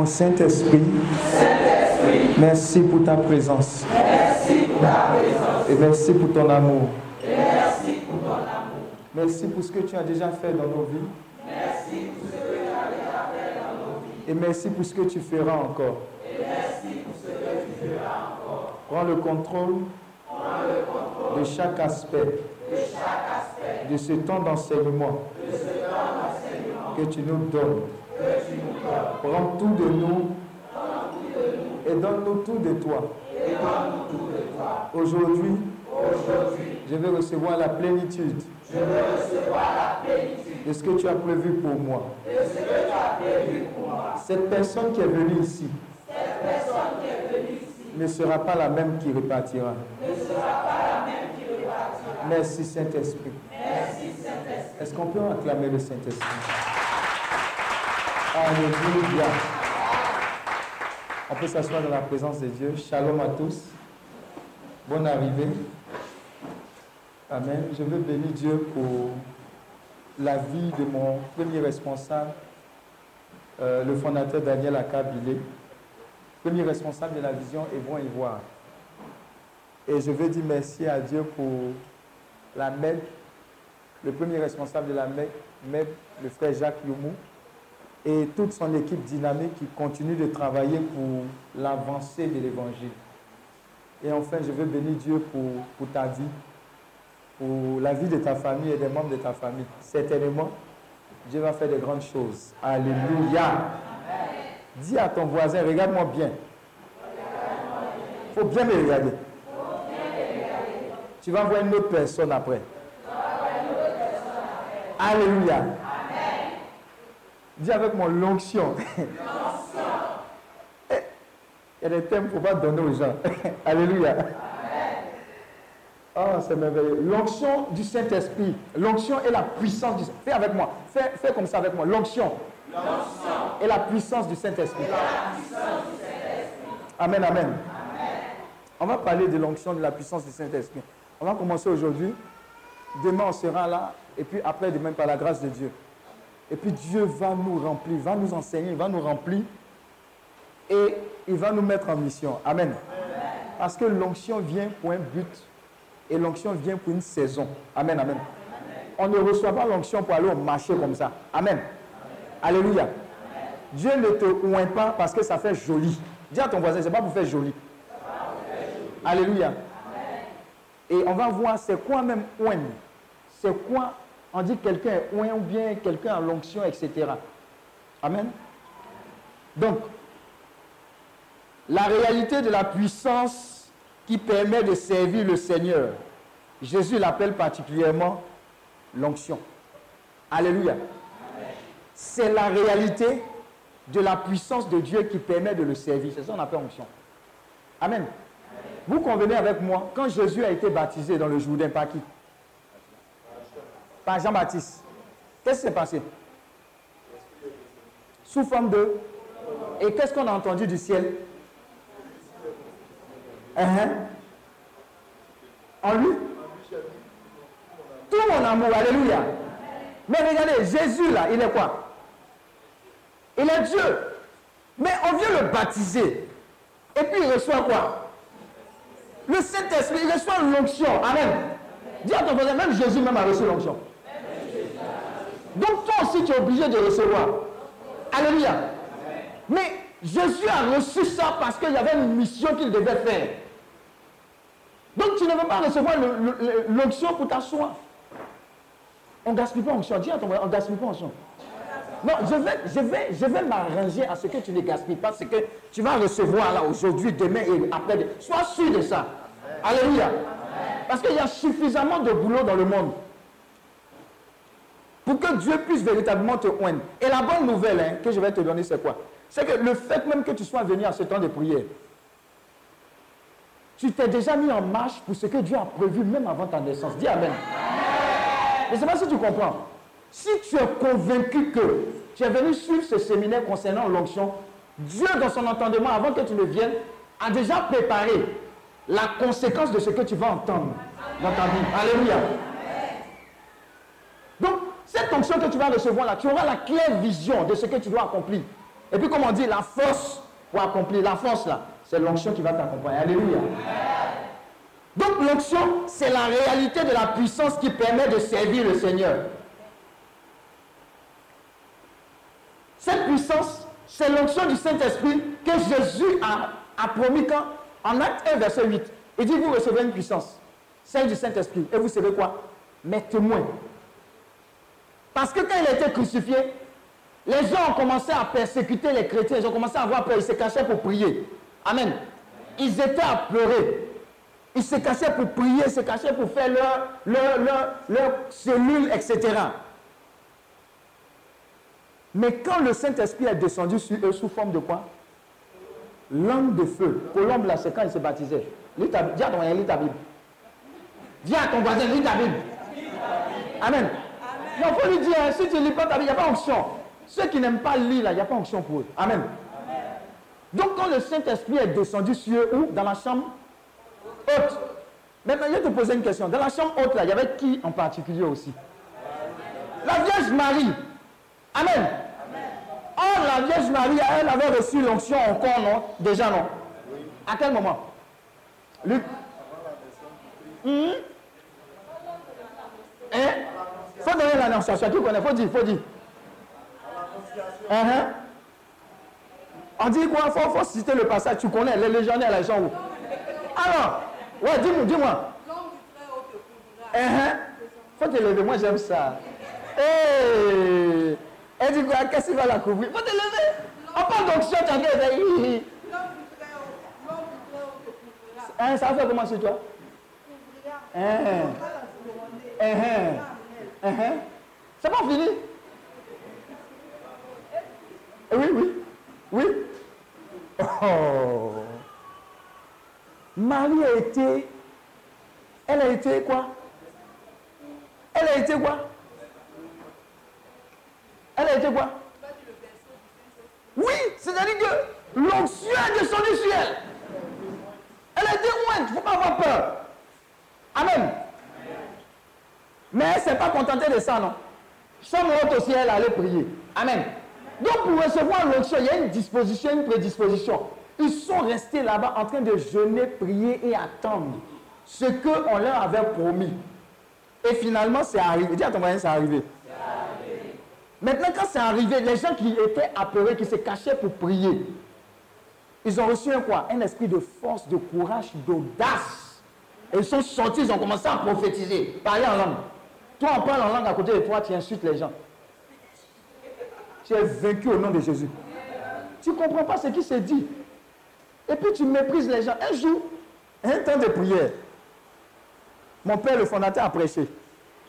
Mon Saint-Esprit. Merci pour ta présence. Et merci pour ton amour. Merci pour ce que tu as déjà fait dans nos vies. Et merci pour ce que tu feras encore. Prends le contrôle de chaque aspect de ce temps d'enseignement que tu nous donnes. Prends tout de nous et donne-nous tout de toi. Aujourd'hui, je vais recevoir la plénitude de ce que tu as prévu pour moi. Cette personne qui est venue ici ne sera pas la même qui repartira. Merci Saint-Esprit. Est-ce qu'on peut acclamer le Saint-Esprit? Alléluia. On peut s'asseoir dans la présence de Dieu. Shalom à tous. Bonne arrivée. Amen. Je veux bénir Dieu pour la vie de mon premier responsable, euh, le fondateur Daniel Akabilé, premier responsable de la vision Évron Ivoire. Et je veux dire merci à Dieu pour la MED, le premier responsable de la MED, le frère Jacques Youmou, et toute son équipe dynamique qui continue de travailler pour l'avancée de l'évangile. Et enfin, je veux bénir Dieu pour, pour ta vie, pour la vie de ta famille et des membres de ta famille. Certainement, Dieu va faire de grandes choses. Alléluia. Dis à ton voisin, regarde-moi bien. Il faut bien me regarder. Tu vas voir une autre personne après. Alléluia. Dis avec mon l'onction. Eh, Il y a des thèmes qu'il ne faut pas donner aux gens. Alléluia. Oh, c'est merveilleux. L'onction du Saint-Esprit. L'onction et la puissance du Fais avec moi. Fais, fais comme ça avec moi. L'onction. Et la puissance du Saint-Esprit. Amen, amen. On va parler de l'onction, de la puissance du Saint-Esprit. On va commencer aujourd'hui. Demain, on sera là. Et puis après, demain, par la grâce de Dieu. Et puis Dieu va nous remplir, va nous enseigner, va nous remplir. Et il va nous mettre en mission. Amen. Parce que l'onction vient pour un but. Et l'onction vient pour une saison. Amen, amen. On ne reçoit pas l'onction pour aller au marché comme ça. Amen. Alléluia. Dieu ne te oint pas parce que ça fait joli. Dis à ton voisin, c'est pas pour faire joli. Alléluia. Et on va voir c'est quoi même oint. C'est quoi, on dit quelqu'un est oint ou bien quelqu'un a l'onction, etc. Amen. Donc, la réalité de la puissance qui permet de servir le Seigneur, Jésus l'appelle particulièrement l'onction. Alléluia. C'est la réalité de la puissance de Dieu qui permet de le servir. C'est ça qu'on appelle onction. Amen. Vous convenez avec moi, quand Jésus a été baptisé dans le Jourdain, par qui? Par Jean-Baptiste. Qu'est-ce qui s'est passé? Sous forme de... Et qu'est-ce qu'on a entendu du ciel? Hein? En lui? Tout mon amour, alléluia. Mais regardez, Jésus là, il est quoi? Il est Dieu. Mais on vient le baptiser. Et puis il reçoit quoi? Le Saint-Esprit, il reçoit l'onction. Amen. Dis à ton voisin, même Jésus même a reçu l'onction. Donc toi aussi tu es obligé de recevoir. Alléluia. Mais Jésus a reçu ça parce qu'il y avait une mission qu'il devait faire. Donc tu ne veux pas recevoir l'onction pour ta soif. On ne gaspille pas onction. Dis à ton on ne gaspille pas onction. Non, je vais, je vais, je vais m'arranger à ce que tu ne gaspilles pas, ce que tu vas recevoir là aujourd'hui, demain et après. Sois sûr de ça. Alléluia. Parce qu'il y a suffisamment de boulot dans le monde pour que Dieu puisse véritablement te oindre. Et la bonne nouvelle hein, que je vais te donner, c'est quoi? C'est que le fait même que tu sois venu à ce temps de prière, tu t'es déjà mis en marche pour ce que Dieu a prévu même avant ta naissance. Dis Amen. Je ne sais pas si tu comprends. Si tu es convaincu que tu es venu suivre ce séminaire concernant l'onction, Dieu, dans son entendement, avant que tu ne viennes, a déjà préparé la conséquence de ce que tu vas entendre dans ta vie. Alléluia. Onction que tu vas recevoir là, tu auras la claire vision de ce que tu dois accomplir. Et puis, comme on dit, la force pour accomplir, la force là, c'est l'onction qui va t'accompagner. Alléluia. Donc, l'onction, c'est la réalité de la puissance qui permet de servir le Seigneur. Cette puissance, c'est l'onction du Saint-Esprit que Jésus a, a promis quand, en acte 1, verset 8. Il dit, vous recevez une puissance, celle du Saint-Esprit. Et vous savez quoi? Mes témoins. Parce que quand il a été crucifié, les gens ont commencé à persécuter les chrétiens, ils ont commencé à avoir peur, ils se cachaient pour prier. Amen. Ils étaient à pleurer. Ils se cachaient pour prier, ils se cachaient pour faire leur, leur, leur, leur cellule, etc. Mais quand le Saint-Esprit est descendu sur eux sous forme de quoi? Langue de feu. Colombe, là, c'est quand il se baptisait. Lis ta- Dis à ton voisin, lis ta Bible. Dis à ton voisin, lis ta Bible. Amen. Il faut lui dire, si tu ne lis pas ta Bible, il n'y a pas onction. Ceux qui n'aiment pas lire, là, il n'y a pas onction pour eux. Amen. Donc quand le Saint-Esprit est descendu sur eux, où? Dans la chambre haute. Maintenant, je vais te poser une question. Dans la chambre haute, là, il y avait qui en particulier aussi? La Vierge Marie. Amen. Or, la Vierge Marie, elle avait reçu l'onction encore, non? Déjà, non? À quel moment? Luc Hum? Hein? Faut donner l'annonciation. Tu connais, faut dire, faut dire. Uh-huh. On dit quoi? Faut, faut citer le passage. Tu connais, les légionnaires, les gens Alors, ouais, dis-moi, dis-moi. Uh-huh. Faut te lever, moi j'aime ça. Hey. Elle dit quoi? Qu'est-ce qui va la couvrir? Faut te lever. On parle. Hein, ça fait comment chez toi? Hein? Hein? C'est pas fini Oui, oui. Oui. Oh. Marie a été. Elle a été quoi? Elle a été quoi? Elle a été quoi? Oui, c'est-à-dire que l'onction est descendue sur elle. Elle a été ointe, il ne faut pas avoir peur. Amen. Mais elle ne s'est pas contentée de ça, non. Chambre haute aussi, elle allait prier. Amen. Donc pour recevoir l'onction, il y a une disposition, une prédisposition. Ils sont restés là-bas en train de jeûner, prier et attendre ce qu'on leur avait promis. Et finalement, c'est arrivé. Dis à ton voisin, c'est arrivé. Maintenant, quand c'est arrivé, les gens qui étaient apeurés, qui se cachaient pour prier, ils ont reçu un quoi? Un esprit de force, de courage, d'audace. Ils sont sortis, ils ont commencé à prophétiser, parler en langue. Toi, on parle en langue à côté de toi, tu insultes les gens. Tu es vaincu au nom de Jésus. Tu ne comprends pas ce qui se dit. Et puis tu méprises les gens. Un jour, un temps de prière, mon père, le fondateur, a prêché.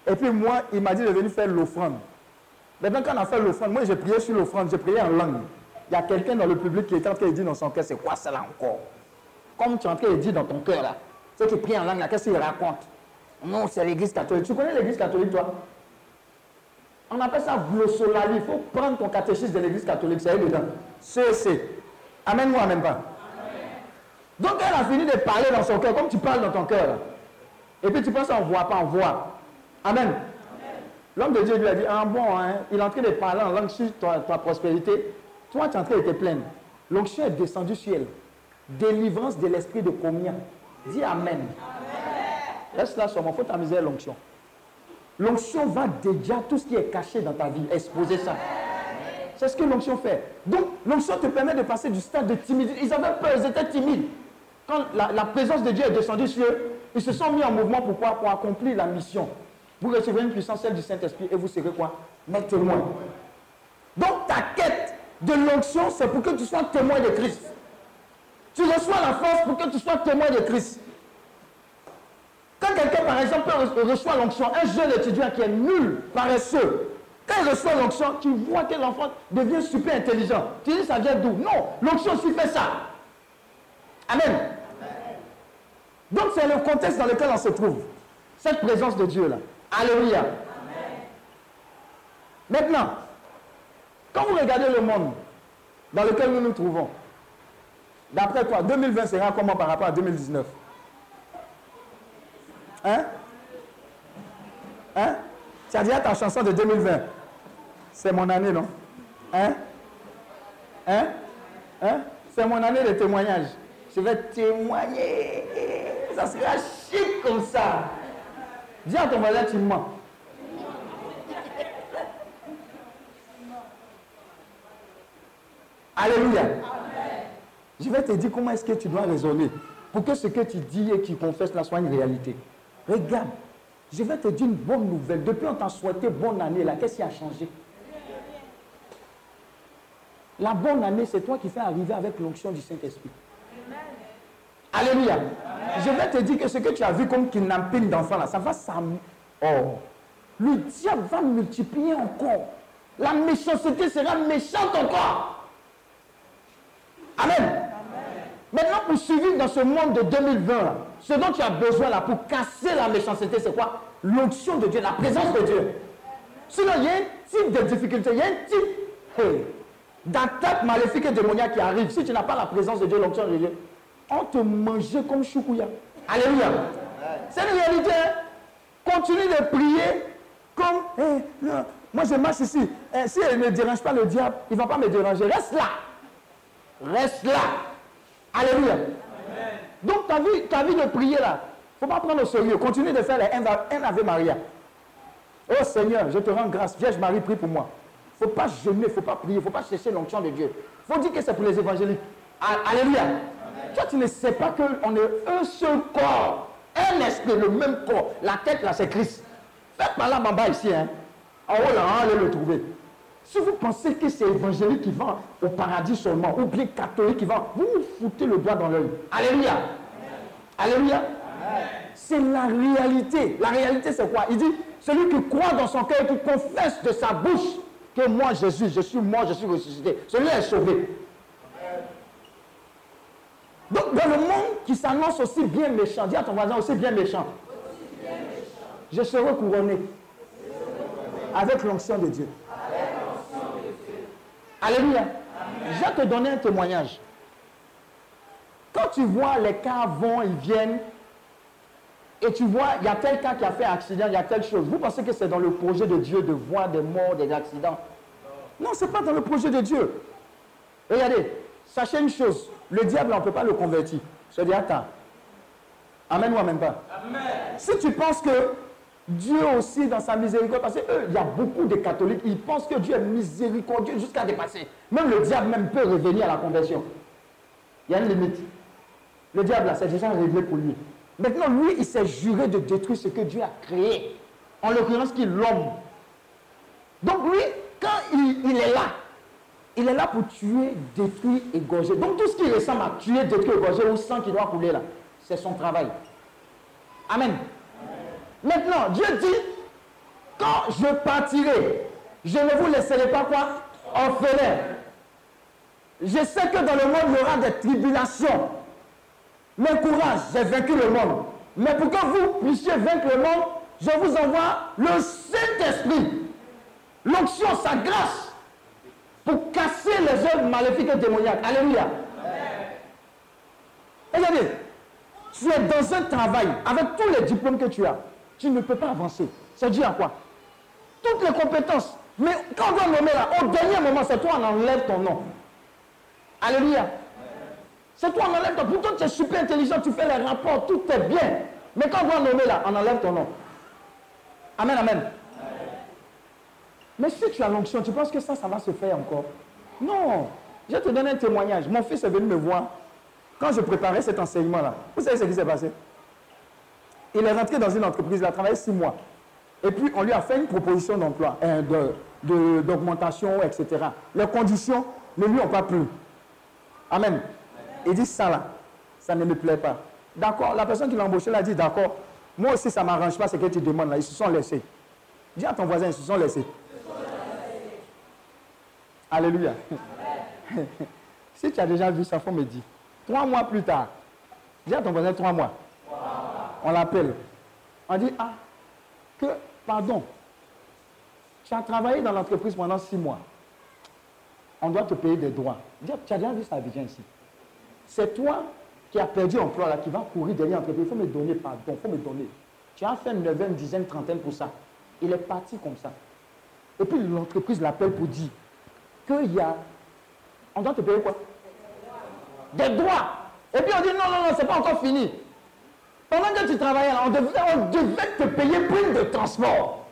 Et puis moi, il m'a dit de venir faire l'offrande. Maintenant, quand on a fait l'offrande, moi j'ai prié sur l'offrande, j'ai prié en langue. Il y a quelqu'un dans le public qui est en train de dire dans son cœur, c'est quoi ça là encore? Comme tu es en train de dire dans ton cœur là, ceux qui prient en langue là, qu'est-ce qu'il raconte Non, c'est l'église catholique. Tu connais l'église catholique toi? On appelle ça glossolalie. Il faut prendre ton catéchisme de l'église catholique, c'est dedans. CEC. Amen ou amen pas Donc elle a fini de parler dans son cœur, comme tu parles dans ton cœur. Et puis tu penses on ne voit pas, on voit. Amen. L'homme de Dieu lui a dit, ah bon, hein, il est en train de parler en langue sur ta, prospérité. Toi, tu es en train de te plaindre. L'onction est descendue sur elle. Délivrance de l'esprit de communion. Dis Amen. Reste là seulement, il faut t'amuser l'onction. L'onction va déjà tout ce qui est caché dans ta vie, exposer ça. C'est ce que l'onction fait. Donc, l'onction te permet de passer du stade de timidité. Ils avaient peur, ils étaient timides. Quand la, la présence de Dieu est descendue sur eux, ils se sont mis en mouvement pourquoi Pour accomplir la mission. Vous recevrez une puissance, celle du Saint-Esprit, et vous serez quoi? Mes témoins. Donc, ta quête de l'onction, c'est pour que tu sois témoin de Christ. Tu reçois la force pour que tu sois témoin de Christ. Quand quelqu'un, par exemple, re- reçoit l'onction, un jeune étudiant qui est nul, paresseux, quand il reçoit l'onction, tu vois que l'enfant devient super intelligent. Tu dis, ça vient d'où? Non, l'onction aussi fait ça. Amen. Donc, c'est le contexte dans lequel on se trouve. Cette présence de Dieu-là. Alléluia. Maintenant, quand vous regardez le monde dans lequel nous nous trouvons, d'après toi, 2020 sera comment par rapport à 2019 Hein? Hein? Tu as déjà ta chanson de 2020 C'est mon année, non? Hein? Hein? Hein? C'est mon année de témoignage. Je vais témoigner. Ça sera chic comme ça. Dis à ton voisin, tu mens. Alléluia. Je vais te dire comment est-ce que tu dois raisonner pour que ce que tu dis et que tu confesses là soit une réalité. Regarde, je vais te dire une bonne nouvelle. Depuis on t'a souhaité bonne année là, qu'est-ce qui a changé? La bonne année, c'est toi qui fais arriver avec l'onction du Saint-Esprit. Alléluia. Je vais te dire que ce que tu as vu comme kidnapping d'enfants là, ça va s'am... Oh. Le diable va multiplier encore. La méchanceté sera méchante encore. Amen. Maintenant, pour survivre dans ce monde de 2020, là, ce dont tu as besoin là pour casser la méchanceté, c'est quoi? L'onction de Dieu, la présence de Dieu. Sinon, il y a un type de difficulté, il y a un type hey, d'attaque maléfique et démoniaque qui arrive. Si tu n'as pas la présence de Dieu, l'onction de Dieu, on te mangeait comme choukouya. Alléluia. C'est une réalité. hein. Continue de prier comme, hey, non, moi je marche ici. Eh, si elle ne dérange pas le diable, il ne va pas me déranger. Reste là. Reste là. Alléluia. Donc ta vie, de prier là, il ne faut pas prendre au sérieux. Continue de faire les un, Ave Maria. Oh Seigneur, je te rends grâce. Vierge Marie, prie pour moi. Il ne faut pas jeûner, il ne faut pas prier, il ne faut pas chercher l'onction de Dieu. Il faut dire que c'est pour les évangéliques. Alléluia. Toi, tu ne sais pas qu'on est un seul corps, un esprit, le même corps. La tête là, c'est Christ. Faites là, en bas ici. Hein. En haut là, allez le trouver. Si vous pensez que c'est évangélique qui va au paradis seulement, ou bien catholique qui va, vous vous foutez le doigt dans l'œil. Alléluia. Alléluia. C'est la réalité. La réalité, c'est quoi? Il dit, celui qui croit dans son cœur et qui confesse de sa bouche que moi, Jésus, je suis mort, je suis ressuscité, celui-là est sauvé. Donc, dans le monde qui s'annonce aussi bien méchant, dis à ton voisin aussi bien méchant, je serai couronné avec l'onction de Dieu. Alléluia. Je vais te donner un témoignage. Quand tu vois les cas vont, ils viennent, et tu vois, il y a tel cas qui a fait accident, il y a telle chose. Vous pensez que c'est dans le projet de Dieu de voir des morts, des accidents? Non, ce n'est pas dans le projet de Dieu. Regardez, sachez une chose, le diable, on ne peut pas le convertir. Je dis, attends. Amen ou amen pas Si tu penses que Dieu aussi, dans sa miséricorde, parce qu'il y a beaucoup de catholiques, ils pensent que Dieu est miséricordieux jusqu'à dépasser. Même le diable même peut revenir à la conversion. Il y a une limite. Le diable, là, c'est déjà réglé pour lui. Maintenant, lui, il s'est juré de détruire ce que Dieu a créé. En l'occurrence, qui est l'homme. Donc, lui, quand il, il est là, il est là pour tuer, détruire, égorger. Donc, tout ce qui ressemble à tuer, détruire, égorger, ou sang qui doit couler là, c'est son travail. Amen. Maintenant, Dieu dit, quand je partirai, je ne vous laisserai pas quoi? Orphelin. Je sais que dans le monde, il y aura des tribulations. Mais courage, j'ai vaincu le monde. Mais pour que vous puissiez vaincre le monde, je vous envoie le Saint-Esprit. L'onction, sa grâce, pour casser les œuvres maléfiques et démoniaques. Alléluia. Regardez, tu es dans un travail, avec tous les diplômes que tu as, tu ne peux pas avancer. Ça dit à quoi? Toutes les compétences. Mais quand on doit nommer là, au dernier moment, c'est toi, on enlève ton nom. Alléluia. C'est toi, on enlève ton. Pourtant, tu es super intelligent, tu fais les rapports, tout est bien. Mais quand on va nommer là, on enlève ton nom. Amen, amen. Mais si tu as l'onction, tu penses que ça, ça va se faire encore? Non. Je te donner un témoignage. Mon fils est venu me voir quand je préparais cet enseignement-là. Vous savez ce qui s'est passé? Il est rentré dans une entreprise, il a travaillé six mois. Et puis, on lui a fait une proposition d'emploi, euh, de- d'augmentation, etc. Les conditions ne lui ont pas plu. Amen. Il dit ça là, ça ne me plaît pas. D'accord, la personne qui l'a embauché l'a dit d'accord. Moi aussi, ça ne m'arrange pas ce que tu demandes là. Ils se sont laissés. Dis à ton voisin, ils se sont laissés. Alléluia. si tu as déjà vu ça, faut me dire. Trois mois plus tard, dis à ton voisin trois mois. On l'appelle. On dit, ah, que, pardon, tu as travaillé dans l'entreprise pendant six mois. On doit te payer des droits. Tu as déjà vu ça Abidjan ici. C'est toi qui as perdu emploi là, qui va courir derrière l'entreprise. Il faut me donner pardon, il faut me donner. Tu as fait une neuvaine, dizaine, trentaine pour ça. Il est parti comme ça. Et puis l'entreprise l'appelle pour dire qu'il y a. On doit te payer quoi? Des droits. Et puis on dit non, non, non, c'est pas encore fini. Pendant que tu travaillais là, on devait, te payer prime de transport.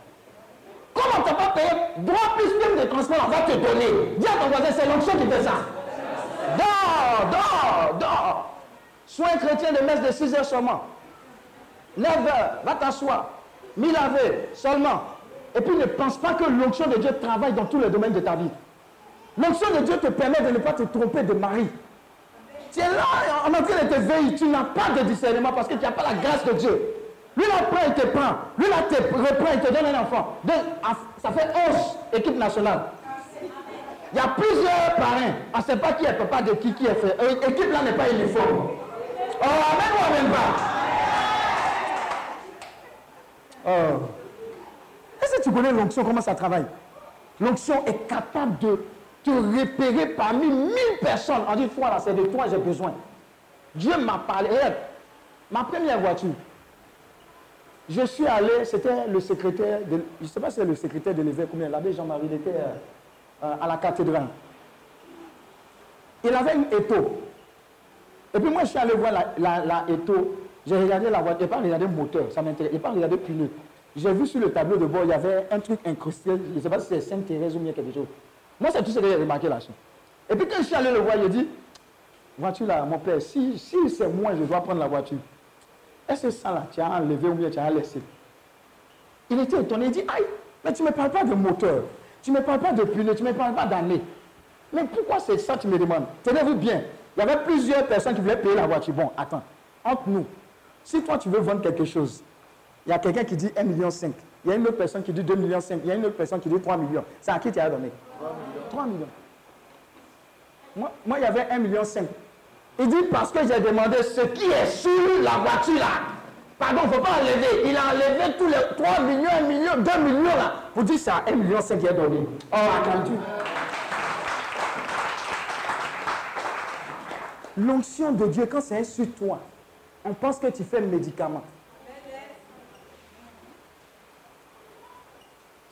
Comment on t'a pas payé droit plus prime de transport, on va te donner. Dis à ton voisin, c'est l'onction qui fait ça. Dors, dors, dors. Sois un chrétien de messe de 6 heures seulement. 9 heures, va t'asseoir. Mi laver seulement. Et puis ne pense pas que l'onction de Dieu travaille dans tous les domaines de ta vie. L'onction de Dieu te permet de ne pas te tromper de mari. Tu es là en train de te veiller, tu n'as pas de discernement parce que tu n'as pas la grâce de Dieu. Lui là prend, il te prend. Lui là te reprend, il te donne un enfant. Donc, ah, ça fait 11 équipes nationales. Il y a plusieurs parrains. On ne sait pas qui est papa de qui, qui est fait. Euh, Équipe là n'est pas uniforme. Oh, amen ou amen pas? Oh. Est-ce que tu connais l'onction, comment ça travaille? L'onction est capable de te repérer parmi mille personnes. On dit, toi là, c'est de toi j'ai besoin. Dieu m'a parlé. Ma première voiture, je suis allé, c'était le secrétaire, de, je ne sais pas si c'est le secrétaire de l'évêque ou bien l'abbé Jean-Marie, il était euh, euh, à la cathédrale. Il avait une étau. Et puis moi, je suis allé voir la, la, étau. J'ai regardé la voiture, je pas regardé le moteur, ça m'intéresse. Je n'ai pas regardé le pneu. J'ai vu sur le tableau de bord, il y avait un truc incrusté, je ne sais pas si c'est Sainte-Thérèse ou bien quelque chose. Moi, c'est tout ce que j'ai remarqué là-dessus. Et puis quand je suis allé le voir, a dit, voiture là, mon père, si, si c'est moi, je dois prendre la voiture. Est-ce que ça là, tu as enlevé ou bien tu as laissé? Il était étonné, il dit, aïe, mais tu ne me parles pas de moteur, tu ne me parles pas de pneu, tu ne me parles pas d'année. Mais pourquoi c'est ça que tu me demandes? Tenez-vous bien, il y avait plusieurs personnes qui voulaient payer la voiture. Bon, attends, entre nous, si toi tu veux vendre quelque chose, il y a quelqu'un qui dit 1,5 million. Il y a une autre personne qui dit 2,5 millions. Il y a une autre personne qui dit 3 millions. C'est à qui tu as donné? 3 millions. Moi, moi, il y avait 1,5 million. Il dit parce que j'ai demandé ce qui est sur la voiture là. Pardon, il ne faut pas enlever. Il a enlevé tous les 3 millions, 1 million, 2 millions là. Dire c'est à 1,5 million qu'il a donné. Oh, attends-tu. L'onction de Dieu, quand c'est sur toi, on pense que tu fais le médicament.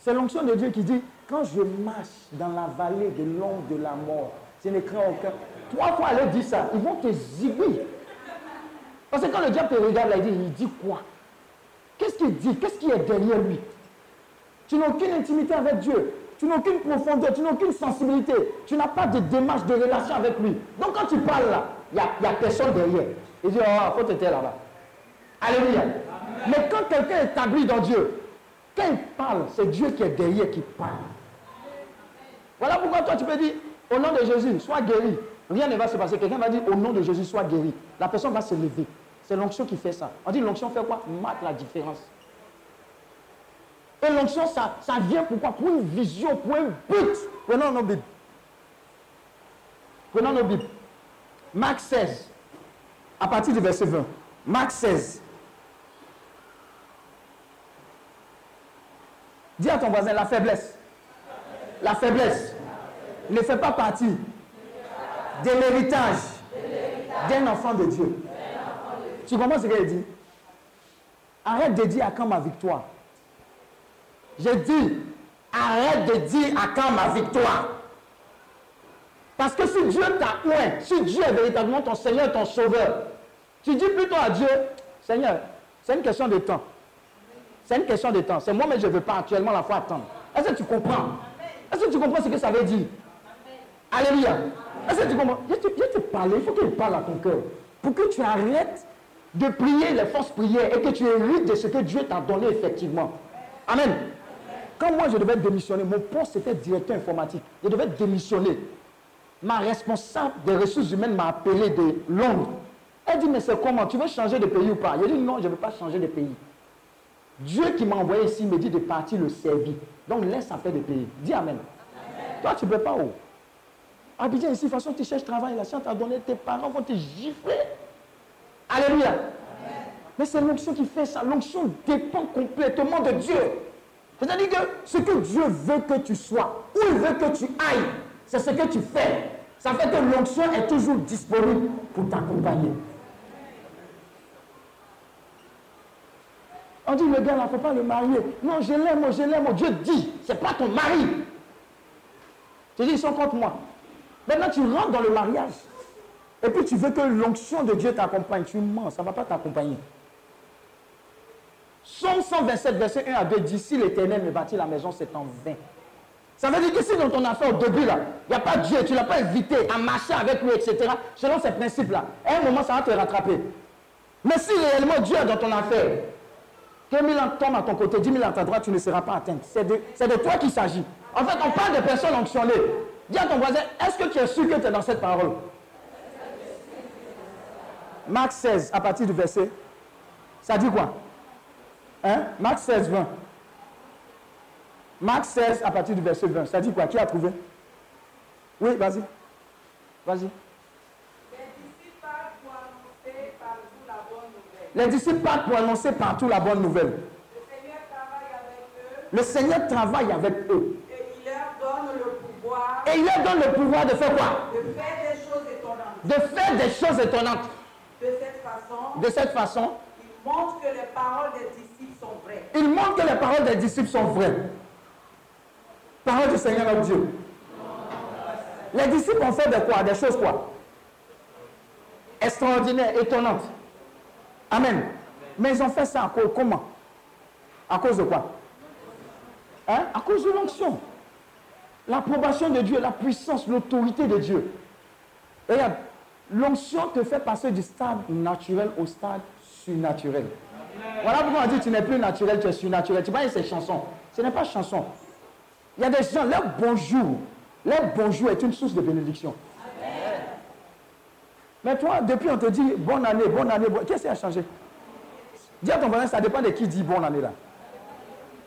C'est l'onction de Dieu qui dit, quand je marche dans la vallée de l'ombre de la mort, je ne crains aucun. Trois fois, elle dit ça, ils vont te zigouiller. Parce que quand le diable te regarde, là, il dit, il dit quoi? Qu'est-ce qu'il dit? Qu'est-ce qui est derrière lui? Tu n'as aucune intimité avec Dieu. Tu n'as aucune profondeur, tu n'as aucune sensibilité. Tu n'as pas de démarche de relation avec lui. Donc quand tu parles là, il n'y a personne derrière. Il dit, oh, faut te taire là-bas. Alléluia. Mais quand quelqu'un est établi dans Dieu, quand il parle, c'est Dieu qui est derrière qui parle. Voilà pourquoi toi tu peux dire, au nom de Jésus, sois guéri. Rien ne va se passer. Quelqu'un va dire, au nom de Jésus, sois guéri. La personne va se lever. C'est l'onction qui fait ça. On dit, l'onction fait quoi? Marque la différence. Et l'onction, ça, ça vient pourquoi? Pour une vision, pour un but. Prenons nos Bibles. Prenons nos Bibles. Marc 16, à partir du verset 20. Marc 16. Dis à ton voisin la faiblesse. La faiblesse ne fait pas partie de l'héritage d'un enfant de Dieu. Tu comprends ce qu'il dit Arrête de dire à quand ma victoire. J'ai dit, arrête de dire à quand ma victoire. Parce que si Dieu t'a oint, si Dieu est véritablement ton Seigneur, ton Sauveur, tu dis plutôt à Dieu, Seigneur, c'est une question de temps. C'est une question de temps. C'est moi, mais je ne veux pas actuellement la foi attendre. Est-ce que tu comprends? Est-ce que tu comprends ce que ça veut dire? Alléluia. Est-ce que tu comprends? Je te, je te parle, il faut qu'il parle à ton cœur. Pour que tu arrêtes de prier les fausses prières et que tu hérites de ce que Dieu t'a donné effectivement. Amen. Quand moi je devais démissionner, mon poste c'était directeur informatique. Je devais démissionner. Ma responsable des ressources humaines m'a appelé de Londres. Elle dit, mais c'est comment? Tu veux changer de pays ou pas? J'ai dit, non, je ne veux pas changer de pays. Dieu qui m'a envoyé ici me dit de partir le servir. Donc laisse affaire de pays. Dis Amen. Toi, tu ne peux pas où? Abidjan ici, de toute façon, tu cherches travail. La science t'a donné, tes parents vont te gifler. Alléluia. Mais c'est l'onction qui fait ça. L'onction dépend complètement de Dieu. C'est-à-dire que ce que Dieu veut que tu sois, où il veut que tu ailles, c'est ce que tu fais. Ça fait que l'onction est toujours disponible pour t'accompagner. On dit, le gars, il ne faut pas le marier. Non, je l'aime, je l'aime. Dieu dit, ce n'est pas ton mari. Tu dis, ils sont contre moi. Maintenant, tu rentres dans le mariage. Et puis, tu veux que l'onction de Dieu t'accompagne. Tu mens, ça ne va pas t'accompagner. Somme 127, verset 1 à 2, d'ici l'éternel me bâtit la maison, c'est en vain. Ça veut dire que si dans ton affaire au début, il n'y a pas Dieu, tu ne l'as pas invité à marcher avec lui, etc., selon ces principes-là, à un moment, ça va te rattraper. Mais si réellement Dieu est dans ton affaire, que mille tombent à ton côté, 10 000 à ta droite, tu ne seras pas atteint. C'est de, toi qu'il s'agit. En fait, on parle de personnes onctionnées. Dis à ton voisin, est-ce que tu es sûr que tu es dans cette parole? Marc 16, à partir du verset, ça dit quoi? Hein? Marc 16, 20. Marc 16, à partir du verset 20. Ça dit quoi? Qui a trouvé? Oui, vas-y. Vas-y. Les disciples partent pour annoncer partout la bonne nouvelle. Le Seigneur travaille avec eux Le Seigneur travaille avec eux. et il leur donne le pouvoir Et il leur donne le pouvoir de faire quoi? De faire des choses étonnantes. De faire des choses étonnantes. De cette façon, De cette façon, il montre que les paroles des disciples sont vraies. il montre que les paroles des disciples sont vraies. Paroles du Seigneur Dieu. Les disciples ont fait de quoi? Des choses quoi? Extraordinaires, étonnantes. Amen. Mais ils ont fait ça à cause, comment? À cause de quoi? Hein? À cause de l'onction. L'approbation de Dieu, la puissance, l'autorité de Dieu. Regarde, l'onction te fait passer du stade naturel au stade surnaturel. Voilà pourquoi on dit tu n'es plus naturel, tu es surnaturel. Tu vois, ces chansons. Ce n'est pas chanson. Il y a des gens, leur bonjour, leur bonjour est une source de bénédiction. Mais toi, depuis on te dit bonne année, bonne année, bonne- qu'est-ce qui a changé? Dis à ton voisin, ça dépend de qui dit bonne année là.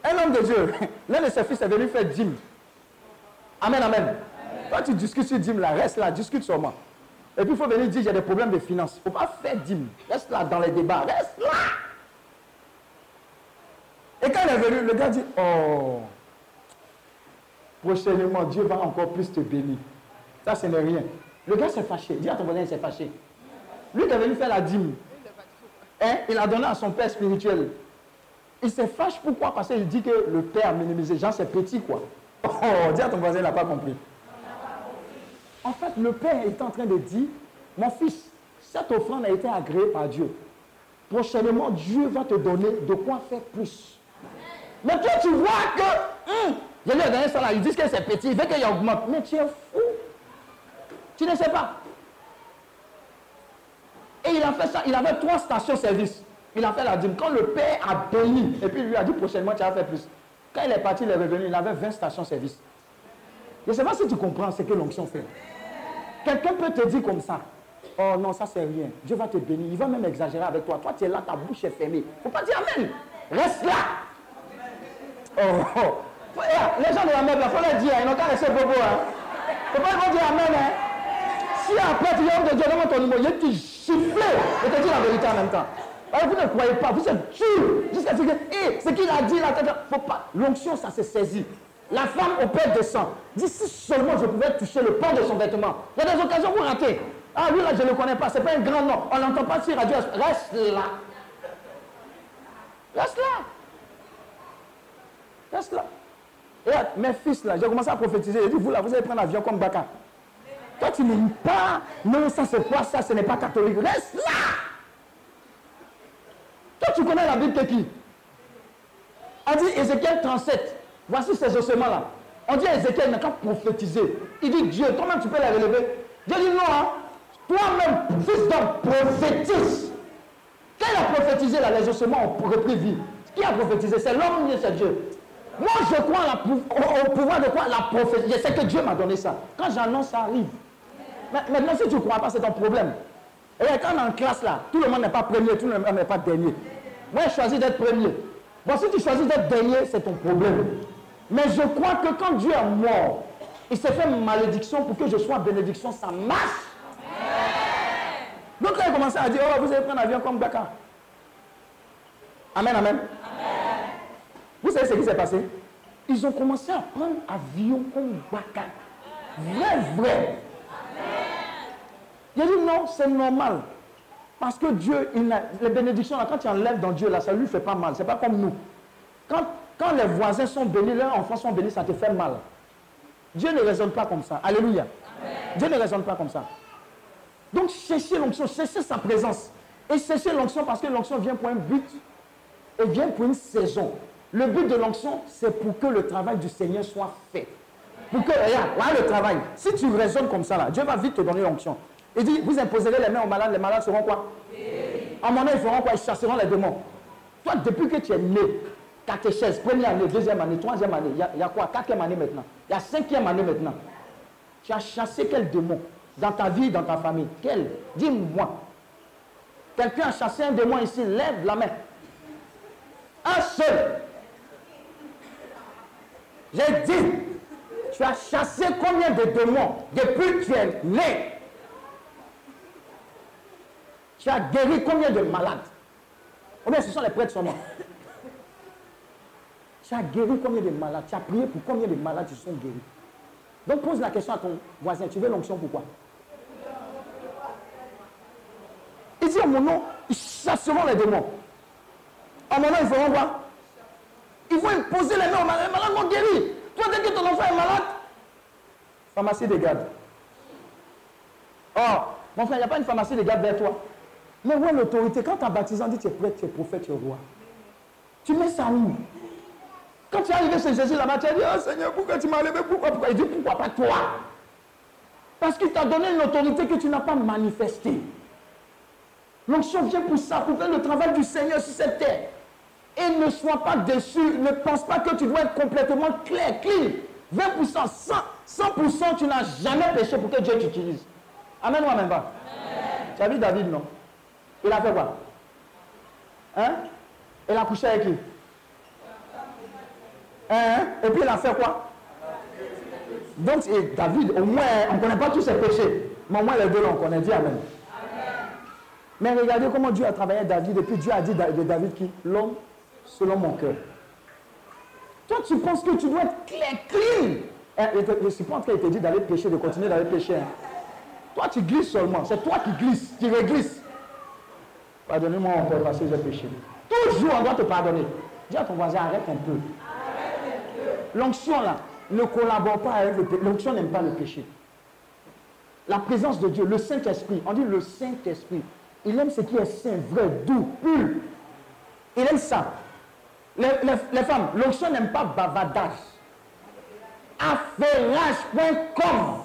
Un homme de Dieu, l'un de ses fils est venu faire dîme. Amen, amen. Toi, tu discutes sur dîme là, reste là, discute sur moi. Et puis il faut venir dire j'ai des problèmes de finances. Il ne faut pas faire dîme. Reste là dans les débats, reste là. Et quand il est venu, le gars dit Oh, prochainement, Dieu va encore plus te bénir. Ça, ce n'est rien. Le gars s'est fâché. Dis à ton voisin, il s'est fâché. Lui qui est venu faire la dîme, hein, il a donné à son père spirituel. Il se fâche pourquoi? Parce qu'il dit que le père a minimisé. Jean, c'est petit, quoi. Oh, dis à ton voisin, il n'a pas compris. En fait, le père est en train de dire Mon fils, cette offrande a été agréée par Dieu. Prochainement, Dieu va te donner de quoi faire plus. Mais toi, tu vois que. hum, je lui ai donné ça là, ils disent que c'est petit, il veut qu'il augmente. Mais tu es fou. Tu ne sais pas. Et il a fait ça, il avait trois stations-service. Il a fait la dîme. Quand le père a béni, et puis il lui a dit prochainement, tu vas faire plus. Quand il est parti, il est revenu, il avait 20 stations-service. Je ne sais pas si tu comprends ce que l'onction fait. Quelqu'un peut te dire comme ça. Oh non, ça c'est rien. Dieu va te bénir. Il va même exagérer avec toi. Toi, tu es là, ta bouche est fermée. Il ne faut pas dire Amen. Reste là. Oh, oh. Les gens de la mère, il faut leur dire. Ils n'ont qu'à rester bobo. Ne faut pas dire Amen. Hein. Si après tu viens de Dieu devant ton il te gifler et te dire la vérité en même temps. Alors, vous ne croyez pas, vous êtes dur jusqu'à ce que, eh, ce qu'il a dit là, faut pas. L'onction, ça se saisit. La femme au père de sang dit si seulement je pouvais toucher le pan de son vêtement. Il y a des occasions où rater. Ah, lui là, je ne le connais pas, c'est pas un grand nom. On n'entend pas sur radio. Reste là. Reste là. Reste là. Et mes fils là, j'ai commencé à prophétiser. J'ai dit, vous là, vous allez prendre l'avion comme Baka. Toi, tu n'aimes pas. Non, ça c'est quoi ça Ce n'est pas catholique. Reste là. Toi, tu connais la Bible de qui? On dit Ézéchiel 37. Voici ces ossements-là. On dit Ézéchiel n'a qu'à prophétiser. Il dit Dieu, toi-même tu peux la relever. Dieu dit non, hein. toi-même, fils d'homme, prophétise. Quand il a prophétisé là, les ossements ont repris vie? Qui a prophétisé? C'est l'homme ou c'est Dieu? Moi, je crois au, au pouvoir de quoi La prophétie. Je sais que Dieu m'a donné ça. Quand j'annonce, ça arrive. Maintenant, si tu ne crois pas, c'est ton problème. Et quand on est en classe là, tout le monde n'est pas premier, tout le monde n'est pas dernier. Moi, je choisis d'être premier. Bon, si tu choisis d'être dernier, c'est ton problème. Mais je crois que quand Dieu est mort, il s'est fait malédiction pour que je sois bénédiction, ça marche. Donc là, il a commencé à dire, oh, vous allez prendre l'avion comme Dakar. Amen, amen. Vous savez ce qui s'est passé? Ils ont commencé à prendre avion comme Baka. Vrai, vrai. Il a dit non, c'est normal. Parce que Dieu, il a- les bénédictions, là, quand tu enlèves dans Dieu, là, ça ne lui fait pas mal. Ce n'est pas comme nous. Quand, quand les voisins sont bénis, leurs enfants sont bénis, ça te fait mal. Dieu ne raisonne pas comme ça. Alléluia. Dieu ne raisonne pas comme ça. Donc, cherchez l'onction, cherchez sa présence. Et cherchez l'onction parce que l'onction vient pour un but et vient pour une saison. Le but de l'onction, c'est pour que le travail du Seigneur soit fait. Pour que, regarde, voilà le travail. Si tu raisonnes comme ça, là, Dieu va vite te donner l'onction. Il dit, vous imposerez les mains aux malades, les malades seront quoi? En mon nom, ils feront quoi? Ils chasseront les démons. Toi, depuis que tu es né, catéchèse, première année, deuxième année, troisième année, il y, a- il y a quoi? Quatrième année maintenant Il y a cinquième année maintenant. Tu as chassé quel démon dans ta vie, dans ta famille? Quel? Dis-moi. Quelqu'un a chassé un démon ici, lève la main. Un seul. J'ai dit, tu as chassé combien de démons depuis que tu es né? Tu as guéri combien de malades? Ou bien ce sont les prêtres seulement Tu as guéri combien de malades? Tu as prié pour combien de malades qui sont guéris? Donc pose la question à ton voisin, tu veux l'onction pourquoi Il dit en mon nom, ils chasseront les démons. En mon nom, ils feront quoi? Ils vont imposer les mains aux malades. Les malades vont guérir. Dès que ton enfant est malade, pharmacie des gardes. Oh, mon frère, il n'y a pas une pharmacie des gardes vers toi. Mais où est l'autorité? Quand tu as baptisé, dit tu es prêtre, tu es prophète, tu es roi. Tu mets ça où Quand tu es arrivé chez Jésus là-bas, tu as dit Oh Seigneur, pourquoi tu m'as levé Pourquoi Pourquoi? Il dit Pourquoi pas toi? Parce qu'il t'a donné une autorité que tu n'as pas manifestée. L'onction vient pour ça, pour faire le travail du Seigneur sur cette terre. Et ne sois pas déçu, ne pense pas que tu dois être complètement clair, clean. 20%, 100%, 100% tu n'as jamais péché pour que Dieu t'utilise. Amen ou amen pas? Tu as vu David, non? Il a fait quoi? Hein? Il a couché avec qui? Hein? Et puis il a fait quoi? Donc et David, au moins, on ne connaît pas tous ses péchés. Mais au moins les deux, on connaît. Dis Amen. Mais regardez comment Dieu a travaillé David. Et puis Dieu a dit de David qui? L'homme selon mon cœur. Toi, tu penses que tu dois être clean. Eh, Je te- je suppose qu'il te dit d'aller pécher, de continuer d'aller pécher. hein. Toi, tu glisses seulement. C'est toi qui glisses, qui réglisses. Pardonnez-moi encore parce que j'ai péché. Toujours, on doit te pardonner. Dis à ton voisin, arrête un peu. L'onction, là, ne collabore pas avec le péché. L'onction n'aime pas le péché. La présence de Dieu, le Saint-Esprit, on dit le Saint-Esprit, il aime ce qui est saint, vrai, doux, pur. Il aime ça. Les, femmes, l'onction n'aime pas bavardage. Affairage.com.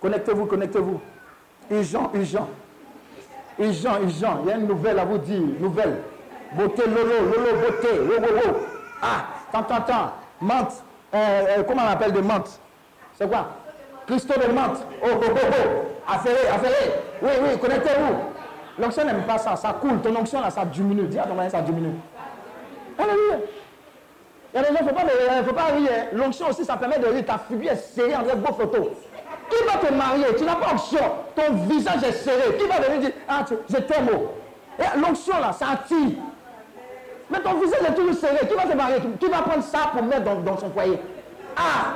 Connectez-vous, connectez-vous. Urgent, urgent. Urgent, urgent. Il y a une nouvelle à vous dire. Nouvelle. Beauté, lolo, lolo, beauté. Wo. Ah, tant, tant, tant. Menthe. Euh, euh, comment on appelle de menthe C'est quoi? Christo de menthe. Oh, oh, oh, oh. Affairé, affairé. Oui, oui, connectez-vous. L'onction n'aime pas ça. Ça coule. Ton onction, là, ça diminue. Dis à ton mari, ça diminue. Alléluia. Il y a des gens, il ne faut pas, rire. L'onction aussi, ça permet de rire. Ta figure est serrée en beau photo. Qui va te marier? Tu n'as pas onction. Ton visage est serré. Qui va venir dire Ah, tu- je t'aime. oh. Et L'onction, là, ça attire. Mais ton visage est toujours serré. Qui va te marier? Qui va prendre ça pour mettre dans, son foyer? Ah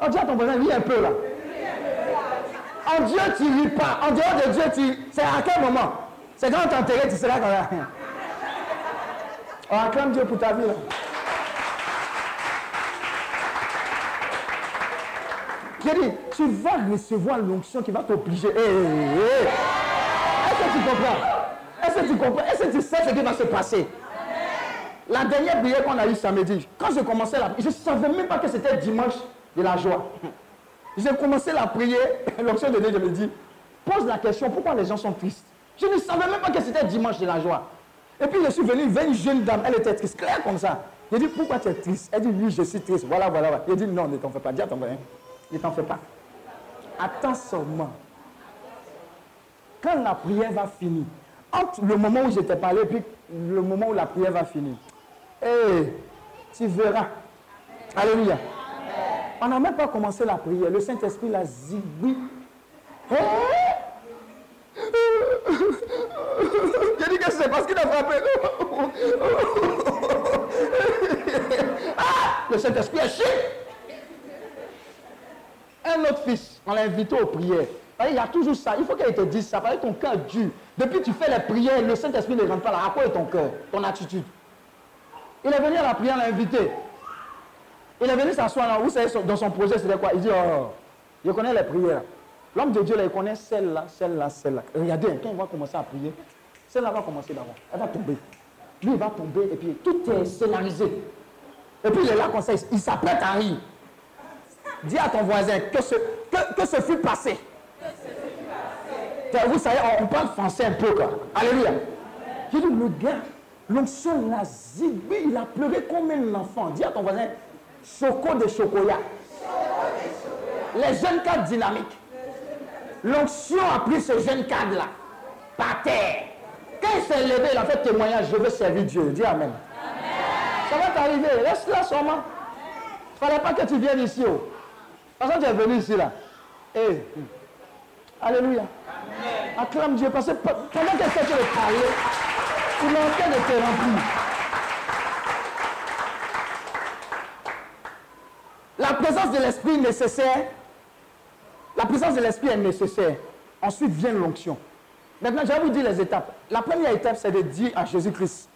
On dit à ton voisin, ris un peu là. En Dieu, tu ris pas. En dehors de Dieu, tu. C'est à quel moment? C'est quand on t'enterrer, tu seras comme ça. On acclame Dieu pour ta vie là. Tu vas recevoir l'onction qui va t'obliger. Est-ce que tu comprends? Est-ce que tu comprends? Est-ce que tu sais ce qui va se passer? La dernière prière qu'on a eue samedi, quand j'ai commencé la je ne savais même pas que c'était dimanche de la joie. J'ai commencé la prière, l'onction de Dieu, je me dis, pose la question, pourquoi les gens sont tristes? Je ne savais même pas que c'était dimanche de la joie. Et puis je suis venu, vers une jeune dame, elle était triste, claire comme ça. J'ai dit, pourquoi tu es triste? Elle dit, oui, je suis triste. Voilà, voilà, voilà. J'ai dit, non, ne t'en fais pas. Dis à ton ne t'en fais pas. Attends seulement. Quand la prière va finir, entre le moment où je t'ai parlé et puis le moment où la prière va finir, eh, tu verras. Alléluia. On n'a même pas commencé la prière. Le Saint-Esprit l'a dit, oui. Eh? J'ai dit que c'est parce qu'il a frappé. ah, le Saint-Esprit est chier. Un autre fils, on l'a invité aux prières. Il y a toujours ça. Il faut qu'il te dise ça. Parce ton cœur dur. Depuis que tu fais les prières, le Saint-Esprit ne rentre pas là. À quoi est ton cœur, ton attitude Il est venu à la prière, on l'a invité. Il est venu s'asseoir là. Vous savez, dans son projet, c'était quoi? Il dit Oh, je connais les prières. L'homme de Dieu, là, il connaît celle-là, celle-là, celle-là. Regardez, quand il va commencer à prier, celle-là va commencer d'abord. Elle va tomber. Lui, il va tomber et puis tout est scénarisé. Et puis il est là comme ça, il s'apprête à rire. Dis à ton voisin que ce, que, que ce fut passé. Vous savez, on, parle français un peu quoi. Alléluia. J'ai dit, le gars, l'onction l'a il a pleuré comme un enfant. Dis à ton voisin, choco de chocolat. Les jeunes cadres dynamiques. L'onction a pris ce jeune cadre-là, par terre. Quand il s'est levé, il a fait témoignage, je veux servir Dieu. Dis Amen. Ça va t'arriver, reste là seulement. Il ne fallait pas que tu viennes ici. Oh. Parce que tu es venu ici là. Eh. Alléluia. Acclame Dieu parce que pendant que tu de parler, il est en train de te remplir. La présence de l'Esprit nécessaire, la présence de l'Esprit est nécessaire. Ensuite vient l'onction. Maintenant, je vais vous dire les étapes. La première étape, c'est de dire à Jésus-Christ,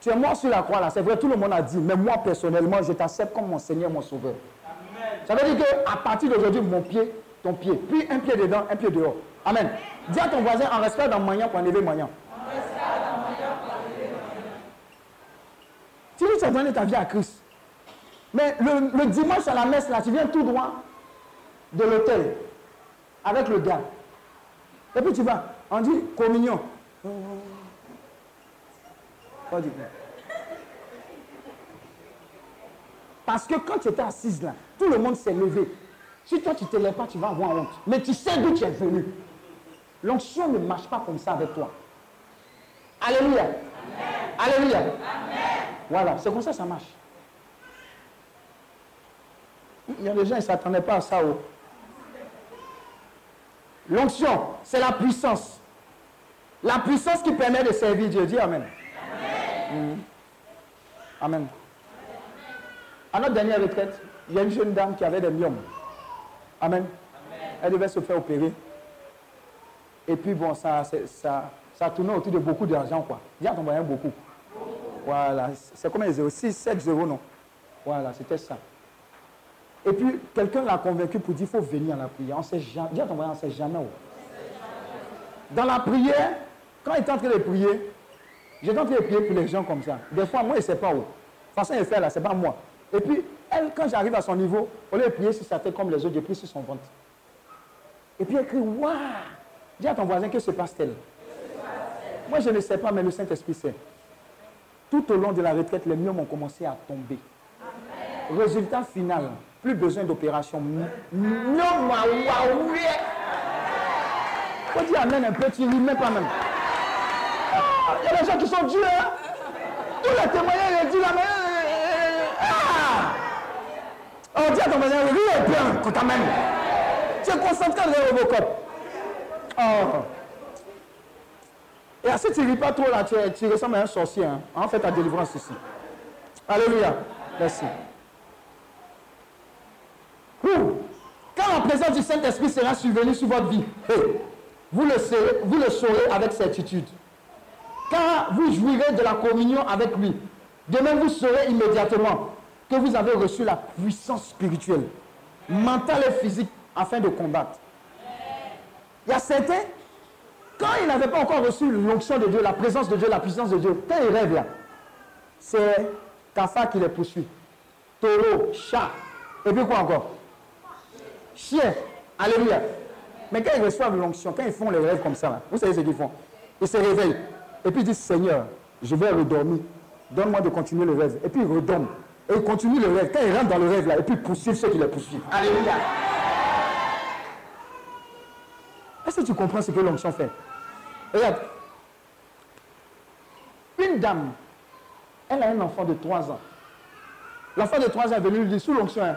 tu es mort sur la croix là, c'est vrai, tout le monde a dit, mais moi personnellement, je t'accepte comme mon Seigneur, mon Sauveur. Ça veut dire qu'à partir d'aujourd'hui, mon pied, ton pied, puis un pied dedans, un pied dehors. Amen. Dis à ton voisin, en respect dans moyen pour enlever moyen. Si tu as donné ta vie à Christ, mais le, dimanche à la messe, là, tu viens tout droit de l'hôtel avec le gars. Et puis tu vas, on dit communion. Parce que quand tu étais assise là, tout le monde s'est levé. Si toi tu ne te lèves pas, tu vas avoir honte. Mais tu sais d'où tu es venu. L'onction ne marche pas comme ça avec toi. Alléluia. Alléluia. Voilà, c'est comme ça que ça marche. Il y a des gens qui ne s'attendaient pas à ça. Oh. L'onction, c'est la puissance. La puissance qui permet de servir Dieu. Dis Amen. Amen. Amen. À notre dernière retraite, il y a une jeune dame qui avait des myomes. Amen. Elle devait se faire opérer. Et puis bon, ça, ça, ça tournait autour de beaucoup d'argent, quoi. Dis à ton voisin beaucoup. Voilà. C'est combien 0 6, 7, 0, non Voilà, c'était ça. Et puis, quelqu'un l'a convaincu pour dire, il faut venir à la prière. On sait. Dis à ton voisin, on sait jamais où. Dans la prière, quand il est en train de prier, j'étais en train de prier pour les gens comme ça. Des fois, moi, je ne sais pas où. De toute façon, il fait là, ce n'est pas moi. Et puis, elle, quand j'arrive à son niveau, au lieu de prier sur sa tête comme les autres, je prie sur son ventre. Et puis elle crie Waouh Dis à ton voisin que se passe-t-il Moi, je ne sais pas, mais le Saint-Esprit sait. Tout au long de la retraite, les murs ont commencé à tomber. Résultat final, plus besoin d'opération. Non, waouh Faut dire Amen un petit, ris, même pas même. Ah, il y a des gens qui sont durs. Hein? Tous les témoignages, ils disent la meilleure. On oh, dit à ton voisin, oui, et bien, quand même. Tu es concentré dans le Robocop. Oh. Et si tu ne ris pas trop là, tu, tu, ressembles à un sorcier. Hein. En fait, ta délivrance ici. Alléluia. Merci. Quand la présence du Saint-Esprit sera survenue sur votre vie, vous, le vous le saurez avec certitude. Quand vous jouirez de la communion avec lui, demain vous saurez immédiatement que vous avez reçu la puissance spirituelle, mentale et physique afin de combattre. Il y a certains, quand ils n'avaient pas encore reçu l'onction de Dieu, la présence de Dieu, la puissance de Dieu, quand ils rêvent là, c'est cafard qui les poursuit. Taureau, chat, et puis quoi encore? Chien. Alléluia. Mais quand ils reçoivent l'onction, quand ils font les rêves comme ça, vous savez ce qu'ils font Ils se réveillent. Et puis ils disent Seigneur, je vais redormir. Donne-moi de continuer le rêve. Et puis ils redorment. Et ils continuent le rêve. Quand ils rentrent dans le rêve là, et puis ils poursuivent ceux qui les poursuivent. Alléluia. Est-ce que tu comprends ce que l'onction fait? Regarde. Une dame, elle a un enfant de 3 ans. L'enfant de 3 ans est venu lui dire sous l'onction, hein,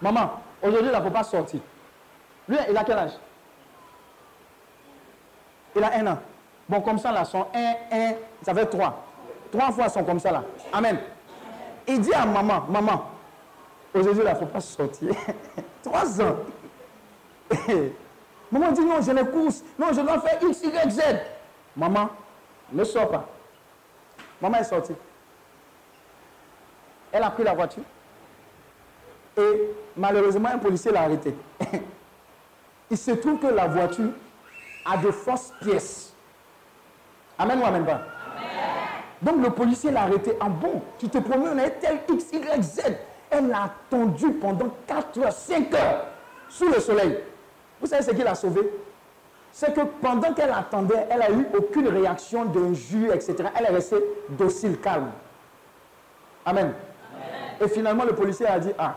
maman, aujourd'hui, il ne faut pas sortir. Lui, il a quel âge? Il a un an. Bon, comme ça, là, son 1, 1, ça fait 3. Trois fois sont comme ça, là. Amen. Il dit à maman, maman, aujourd'hui, il ne faut pas sortir. 3 ans. maman dit non, j'ai les courses. Non, je dois faire X, Y, Z. Maman, ne sors pas. Maman est sortie. Elle a pris la voiture. Et malheureusement, un policier l'a arrêté. Il se trouve que la voiture a de fausses pièces. Amen ou amen pas? Donc le policier l'a arrêté en bon? Tu te promets, on a tel X, Y, Z. Elle a attendu pendant 4 heures, 5 heures sous le soleil. Vous savez ce qui l'a sauvé? C'est que pendant qu'elle attendait, elle n'a eu aucune réaction d'injure, etc. Elle est restée docile, calme. Amen. Et finalement, le policier a dit, ah,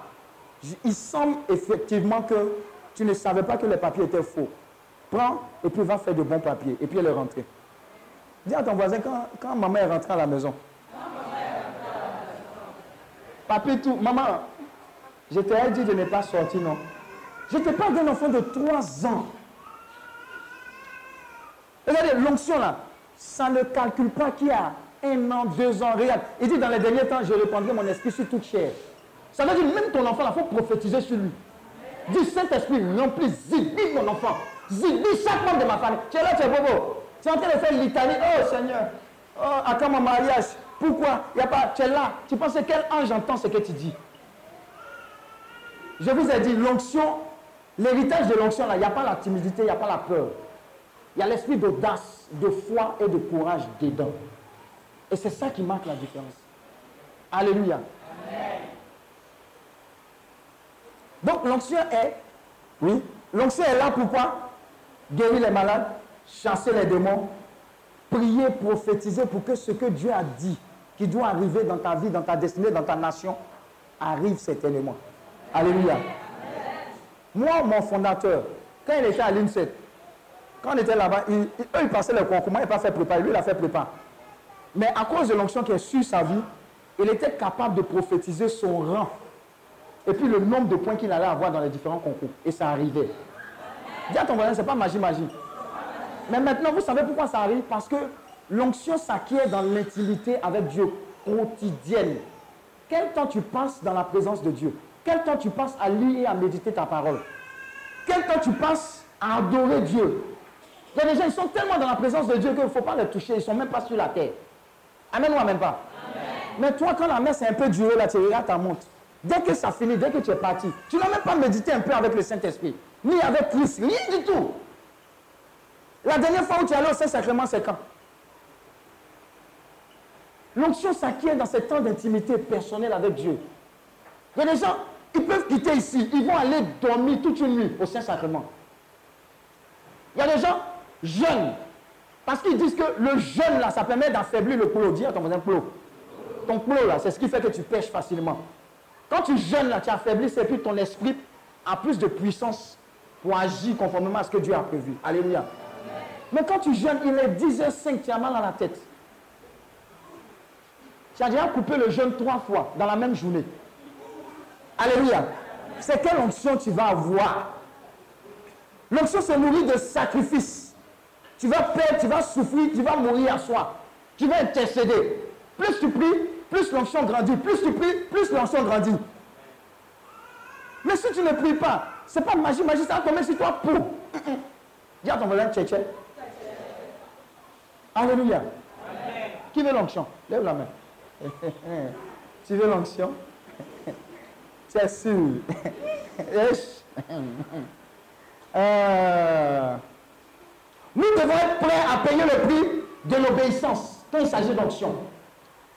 il semble effectivement que tu ne savais pas que les papiers étaient faux. Prends et puis va faire de bons papiers. Et puis elle est rentrée. Dis à ton voisin, quand, quand maman est rentrée à la maison, papier tout, maman, je t'ai dit de ne pas sortir, non. Je te parle d'un enfant de 3 ans. Regardez, l'onction là, ça ne calcule pas qu'il y a un an, deux ans. Regarde, il dit dans les derniers temps, je répandrai mon esprit sur toute chair. Ça veut dire même ton enfant, il faut prophétiser sur lui. Dis Saint-Esprit, remplis, zibi mon enfant. Zibi chaque membre de ma famille. Tu es là, tu es bobo. Tu es en train de faire litanie. Oh Seigneur, oh, à mon mariage? Pourquoi? N'y a pas. Tu es là. Tu penses que quel ange entend ce que tu dis? Je vous ai dit, l'onction, l'héritage de l'onction, il n'y a pas la timidité, il n'y a pas la peur. Il y a l'esprit d'audace, de foi et de courage dedans. Et c'est ça qui marque la différence. Alléluia. Donc l'onction est, oui, l'onction est là pourquoi Guérir les malades, chasser les démons, prier, prophétiser pour que ce que Dieu a dit, qui doit arriver dans ta vie, dans ta destinée, dans ta nation, arrive certainement. Alléluia. Moi, mon fondateur, quand il était à l'INSET, quand on était là-bas, eux, ils passaient le concours. Moi, il n'a pas fait préparer. Lui, il a fait préparer. Mais à cause de l'onction qui est sur sa vie, il était capable de prophétiser son rang. Et puis le nombre de points qu'il allait avoir dans les différents concours. Et ça arrivait. Dis à ton voisin, ce n'est pas magie, magie. Mais maintenant, vous savez pourquoi ça arrive? Parce que l'onction s'acquiert dans l'intimité avec Dieu quotidienne. Quel temps tu passes dans la présence de Dieu? Quel temps tu passes à lire et à méditer ta parole? Quel temps tu passes à adorer Dieu? Il y a des gens, ils sont tellement dans la présence de Dieu qu'il ne faut pas les toucher. Ils ne sont même pas sur la terre. Amen ou amen pas Mais toi, quand la messe est un peu durée, là, tu regardes ta montre. Dès que ça finit, dès que tu es parti, tu n'as même pas médité un peu avec le Saint-Esprit, ni avec Christ, rien du tout. La dernière fois où tu es allé au Saint-Sacrement, c'est quand? L'onction s'acquiert dans ce temps d'intimité personnelle avec Dieu. Il y a des gens, ils peuvent quitter ici, ils vont aller dormir toute une nuit au Saint-Sacrement. Il y a des gens jeunes, parce qu'ils disent que le jeûne, là, ça permet d'affaiblir le plo. Dis à ton voisin plo. Ton plo, là, c'est ce qui fait que tu pêches facilement. Quand tu jeûnes, là, tu affaiblis, et puis ton esprit a plus de puissance pour agir conformément à ce que Dieu a prévu. Alléluia. Mais quand tu jeûnes, il est 10h05, tu as mal à la tête. Tu as déjà coupé le jeûne trois fois dans la même journée. Alléluia. C'est quelle onction tu vas avoir? L'onction se nourrit de sacrifices. Tu vas perdre, tu vas souffrir, tu vas mourir à soi. Tu vas intercéder. Plus tu pries, plus l'onction grandit. Plus tu pries, plus l'onction grandit. Mais si tu ne pries pas, ce n'est pas magie, magie, ça va tomber sur toi pour. Dis à ton voisin, tché Alléluia. Qui veut l'onction? Lève la main. tu veux l'onction? C'est sûr. Euh, nous devons être prêts à payer le prix de l'obéissance quand il s'agit d'onction.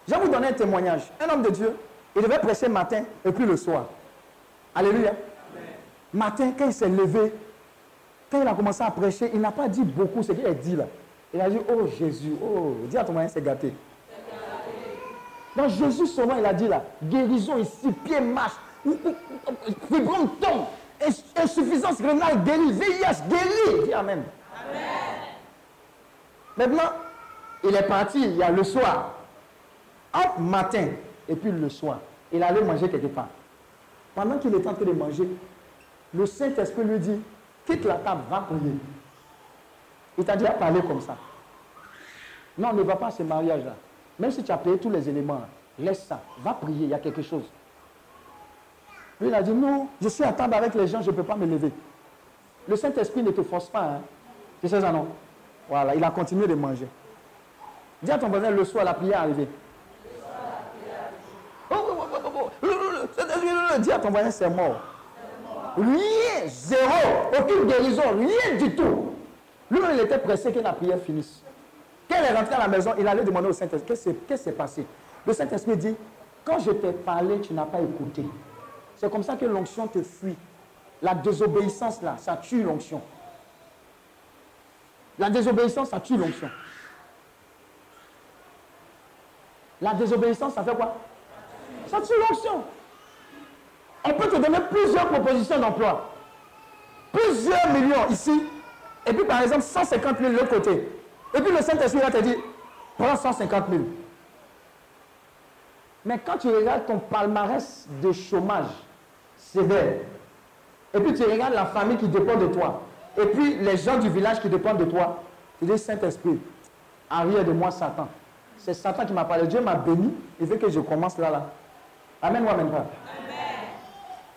Je vais vous donner un témoignage. Un homme de Dieu, il devait prêcher matin et puis le soir. Alléluia. Matin, quand il s'est levé, quand il a commencé à prêcher, il n'a pas dit beaucoup ce qu'il a dit là. Il a dit, oh Jésus, oh, dis à ton moyen, c'est gâté. Donc Jésus seulement, il a dit là, guérison ici, pied marche, fibrome tombe, ins- insuffisance rénale guérie, VIH guéri. Dis Amen. Maintenant, il est parti, il y a le soir, entre matin et puis le soir, il allait manger quelque part. Pendant qu'il est en train de manger, le Saint-Esprit lui dit, quitte la table, va prier. Il t'a déjà parlé comme ça. Non, ne va pas à ce mariage-là. Même si tu as payé tous les éléments, laisse ça. Va prier, il y a quelque chose. Lui, il a dit, non, je suis à table avec les gens, je ne peux pas me lever. Le Saint-Esprit ne te force pas. Hein. Tu sais ça, non? Voilà, il a continué de manger. Dis à ton voisin, le soir, la prière est arrivée. Oh, oh, oh, oh, oh, le- le- le- Saint-Esprit, Dis à ton voisin, c'est mort. Rien, zéro, aucune guérison, rien du tout. Lui-même, il était pressé que la prière finisse. Quand il est rentré à la maison, il allait demander au Saint-Esprit, qu'est-ce qui s'est passé? Le Saint-Esprit dit, Quand je t'ai parlé, tu n'as pas écouté. C'est comme ça que l'onction te fuit. La désobéissance, là, ça tue l'onction. La désobéissance, ça tue l'onction. La désobéissance, ça fait quoi? Ça tue l'onction. On peut te donner plusieurs propositions d'emploi. plusieurs millions ici, et puis par exemple 150 000 de l'autre côté. Et puis le Saint-Esprit va te dire, prends 150 000. Mais quand tu regardes ton palmarès de chômage sévère, et puis tu regardes la famille qui dépend de toi, et puis les gens du village qui dépendent de toi, tu dis Saint-Esprit, arrière de moi Satan. C'est Satan qui m'a parlé. Dieu m'a béni, il veut que je commence là, là. Amen ou amen pas?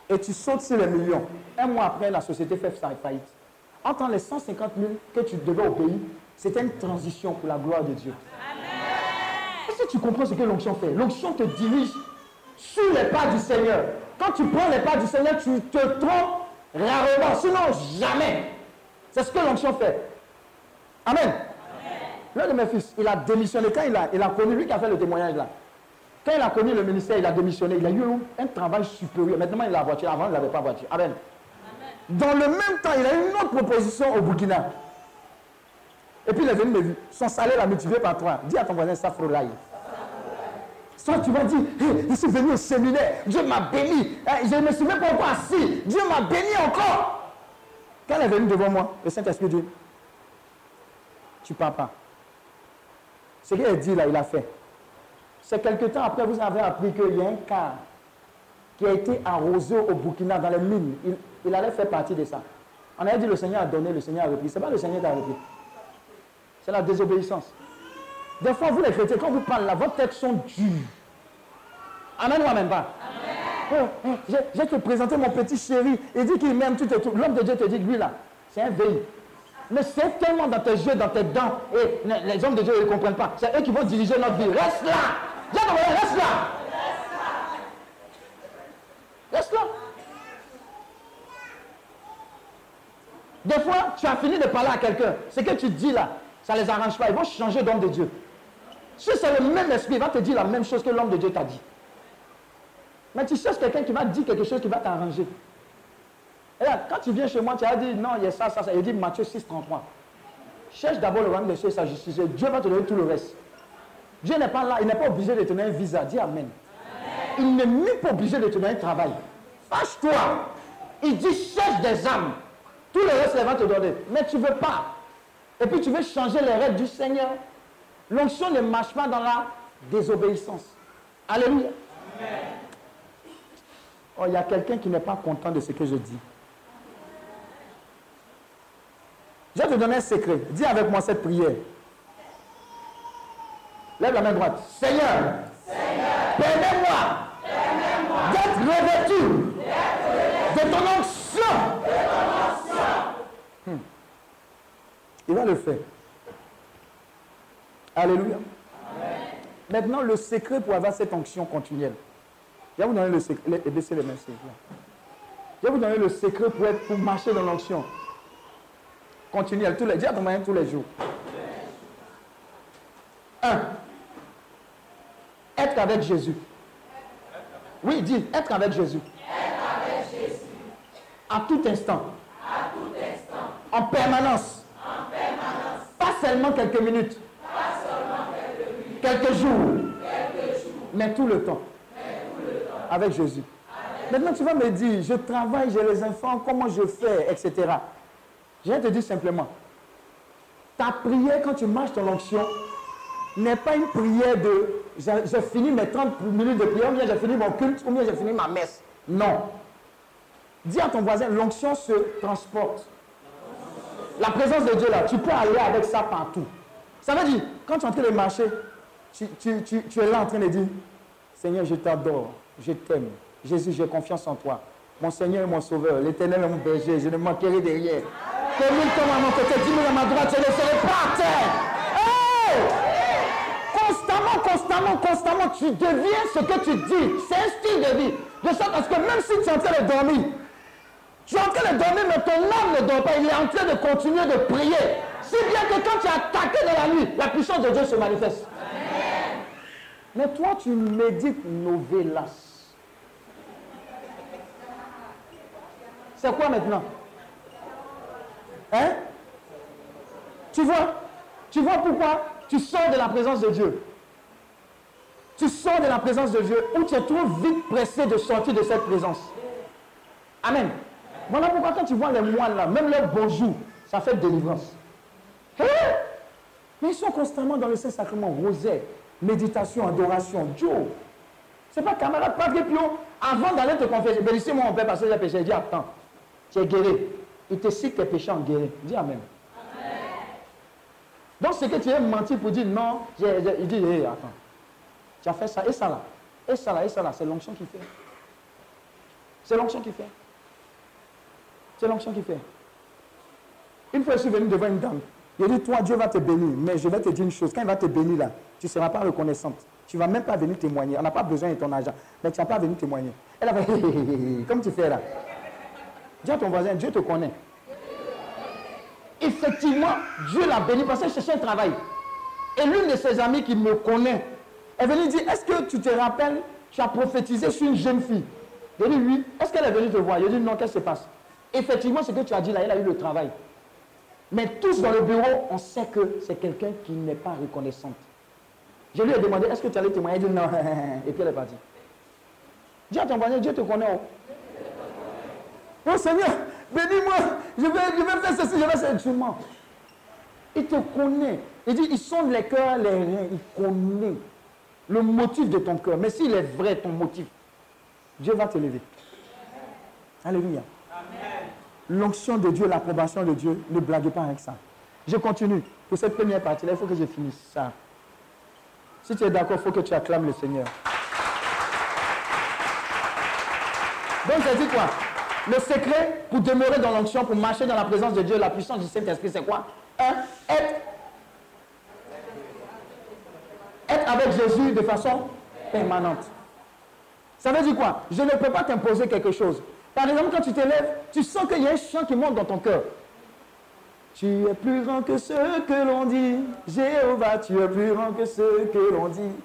Et tu sautes sur les millions. Un mois après, la société fait sa faillite. Entre les 150 000 que tu devais au pays, c'était une transition pour la gloire de Dieu. Est-ce que tu comprends ce que l'onction fait? L'onction te dirige sur les pas du Seigneur. Quand tu prends les pas du Seigneur, tu te trompes rarement, sinon jamais. C'est ce que l'onction fait. Amen. L'un de mes fils, il a démissionné. Quand il a, il a connu, lui qui a fait le témoignage là, quand il a connu le ministère, il a démissionné. Il a eu un, travail supérieur. Maintenant, il a la voiture. Avant, il n'avait pas de voiture. Amen. Dans le même temps, il a eu une autre proposition au Burkina. Et puis il est venu me dire, son salaire a multiplié par trois. Dis à ton voisin, ça frolaille. Soit tu vas dire, Hey, je suis venu au séminaire, Dieu m'a béni, je ne me suis même pas encore assis, Dieu m'a béni encore. Quand elle est venue devant moi, le Saint-Esprit dit, tu pars pas. Ce qu'il a dit là, il a fait. C'est quelque temps après, vous avez appris qu'il y a un cas qui a été arrosé au Burkina, dans les mines. Il, il allait faire partie de ça. On avait dit, le Seigneur a donné, le Seigneur a repris. Ce n'est pas le Seigneur qui a repris. C'est la désobéissance. Des fois, vous les chrétiens, quand vous parlez là, vos textes sont durs. Amen ou amen pas? Oh, oh, je, je vais te présenter mon petit chéri. Il dit qu'il m'aime tout et tout. L'homme de Dieu te dit que lui là, c'est un veille. Mais c'est tellement dans tes yeux, dans tes dents. Et les hommes de Dieu ils ne comprennent pas. C'est eux qui vont diriger notre vie. Reste là. Reste là. Reste là. Des fois, tu as fini de parler à quelqu'un. Ce que tu dis là, ça ne les arrange pas. Ils vont changer d'homme de Dieu. Si c'est le même esprit, il va te dire la même chose que l'homme de Dieu t'a dit. Mais tu cherches quelqu'un qui va te dire quelque chose qui va t'arranger. Et là, quand tu viens chez moi, tu as dit non, il y a ça, ça, ça. Il dit Matthieu 6, 33. Cherche d'abord le royaume des cieux et sa justice. Dieu va te donner tout le reste. Dieu n'est pas là, il n'est pas obligé de te donner un visa. Dis Amen. Il n'est même pas obligé de te donner un travail. Fâche-toi. Il dit cherche des âmes. Tout le reste, il va te donner. Mais tu ne veux pas. Et puis tu veux changer les règles du Seigneur. L'onction ne marche pas dans la désobéissance. Alléluia. Oh, il y a quelqu'un qui n'est pas content de ce que je dis. Je vais te donner un secret. Dis avec moi cette prière. Lève la main droite. Seigneur, permets-moi d'être revêtu de ton onction. Il va le faire. Alléluia. Maintenant, le secret pour avoir cette onction continuelle. Je vais vous donner le secret. pour, être, pour marcher dans l'onction. continuelle, dis à ton moyen tous les jours. Un, être avec Jésus. Oui, dis, être avec Jésus. À tout instant. En permanence. Pas seulement quelques minutes. Quelques jours. Mais tout le temps. Avec Jésus. Maintenant, tu vas me dire, je travaille, j'ai les enfants, comment je fais, etc. Je viens te dire simplement, ta prière quand tu marches dans l'onction n'est pas une prière de j'ai fini mes 30 minutes de prière, ou bien j'ai fini mon culte, ou bien j'ai fini ma messe. Non. Dis à ton voisin, l'onction se transporte. La présence de Dieu là, tu peux aller avec ça partout. Ça veut dire, quand tu es en train de marcher, tu, es là en train de dire, Seigneur, je t'adore, je t'aime. Jésus, j'ai confiance en toi. Mon Seigneur est mon sauveur, l'éternel est mon berger, je ne manquerai de rien. Que mille à mon côté, dix à ma droite, je ne serai pas à terre. Constamment, tu deviens ce que tu dis. C'est un style de vie. De sorte à ce que même si tu es en train de dormir, tu es en train de dormir, mais ton âme ne dort pas. Il est en train de continuer de prier. Si bien que quand tu es attaqué dans la nuit, la puissance de Dieu se manifeste. Mais toi, tu médites novelas. C'est quoi maintenant? Hein? Tu vois? Tu vois pourquoi? Tu sors de la présence de Dieu Tu sors de la présence de Dieu ou tu es trop vite pressé de sortir de cette présence. Amen. Voilà pourquoi quand tu vois les moines là, même leur bonjour, ça fait délivrance. Mais ils sont constamment dans le Saint-Sacrement, rosaire, méditation, adoration, Dieu. C'est pas camarade Padre Pio, avant d'aller te confesser, bénissez-moi mon père parce que j'ai péché. Il dit, attends, tu es guéri. Il te cite tes péchés en guéri. Dis Amen. Donc c'est que tu es menti pour dire non, il dit, hé, attends, tu as fait ça, et ça là, et ça là, et ça là, c'est l'onction qui fait. C'est l'onction qui fait. C'est l'onction qui fait. Une fois, je suis venu devant une dame. Il dit, toi, Dieu va te bénir, mais je vais te dire une chose. Quand il va te bénir là, tu ne seras pas reconnaissante. Tu ne vas même pas venir témoigner. On n'a pas besoin de ton argent, mais tu n'as pas venir témoigner. Elle a fait, hé, hé, hé, comme tu fais là. Dis à ton voisin, Dieu te connaît. Effectivement, Dieu l'a béni parce qu'elle cherchait un travail. Et l'une de ses amies qui me connaît, est venue dire, est-ce que tu te rappelles, tu as prophétisé sur une jeune fille? J'ai dit oui. Est-ce qu'elle est venue te voir? J'ai dit non, qu'est-ce qui se passe? Effectivement, ce que tu as dit là, elle a eu le travail. Mais tous dans le bureau, on sait que c'est quelqu'un qui n'est pas reconnaissante. Je lui ai demandé, est-ce que tu allais témoigner Elle dit non. Et puis elle est partie. À ton voisin, Dieu te connaît. oh. Oh Seigneur, bénis-moi, je vais, je vais faire ceci, je vais faire ceci. Il te connaît. Il dit, il sonde les cœurs, les reins, il connaît le motif de ton cœur. Mais s'il est vrai, ton motif, Dieu va te lever. Alléluia. L'onction de Dieu, l'approbation de Dieu, ne blaguez pas avec ça. Je continue. Pour cette première partie-là, il faut que je finisse ça. Si tu es d'accord, il faut que tu acclames le Seigneur. Donc, j'ai dit quoi? Le secret pour demeurer dans l'onction, pour marcher dans la présence de Dieu, la puissance du Saint-Esprit, c'est quoi? Un, être, être avec Jésus de façon permanente. Ça veut dire quoi? Je ne peux pas t'imposer quelque chose. Par exemple, quand tu te lèves, tu sens qu'il y a un chant qui monte dans ton cœur. Tu es plus grand que ce que l'on dit. Jéhovah, tu es plus grand que ce que l'on dit.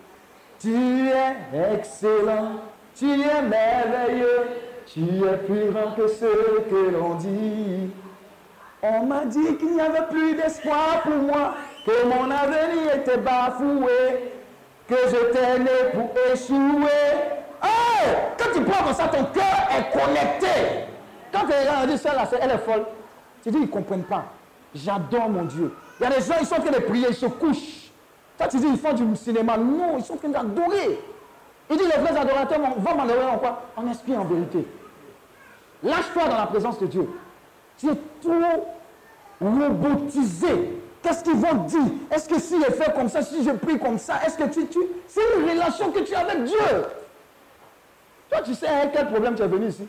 Tu es excellent. Tu es merveilleux. Tu es plus grand que ce que l'on dit. On m'a dit qu'il n'y avait plus d'espoir pour moi, que mon avenir était bafoué, que j'étais né pour échouer. Oh, quand tu prends comme ça, ton cœur est connecté. Quand les gens disent ça, là, c'est- elle est folle, tu dis, ils ne comprennent pas. J'adore mon Dieu. Il y a des gens, ils sont en train de prier, ils se couchent. Toi, tu dis, ils font du cinéma. Non, ils sont en train d'adorer. Il dit, les vrais adorateurs vont m'adorer en quoi? En esprit, en vérité. Lâche-toi dans la présence de Dieu. Tu es trop robotisé. Qu'est-ce qu'ils vont dire? Est-ce que si je fais comme ça, si je prie comme ça, est-ce que tu... tu... C'est une relation que tu as avec Dieu. Toi, tu sais avec quel problème tu es venu ici?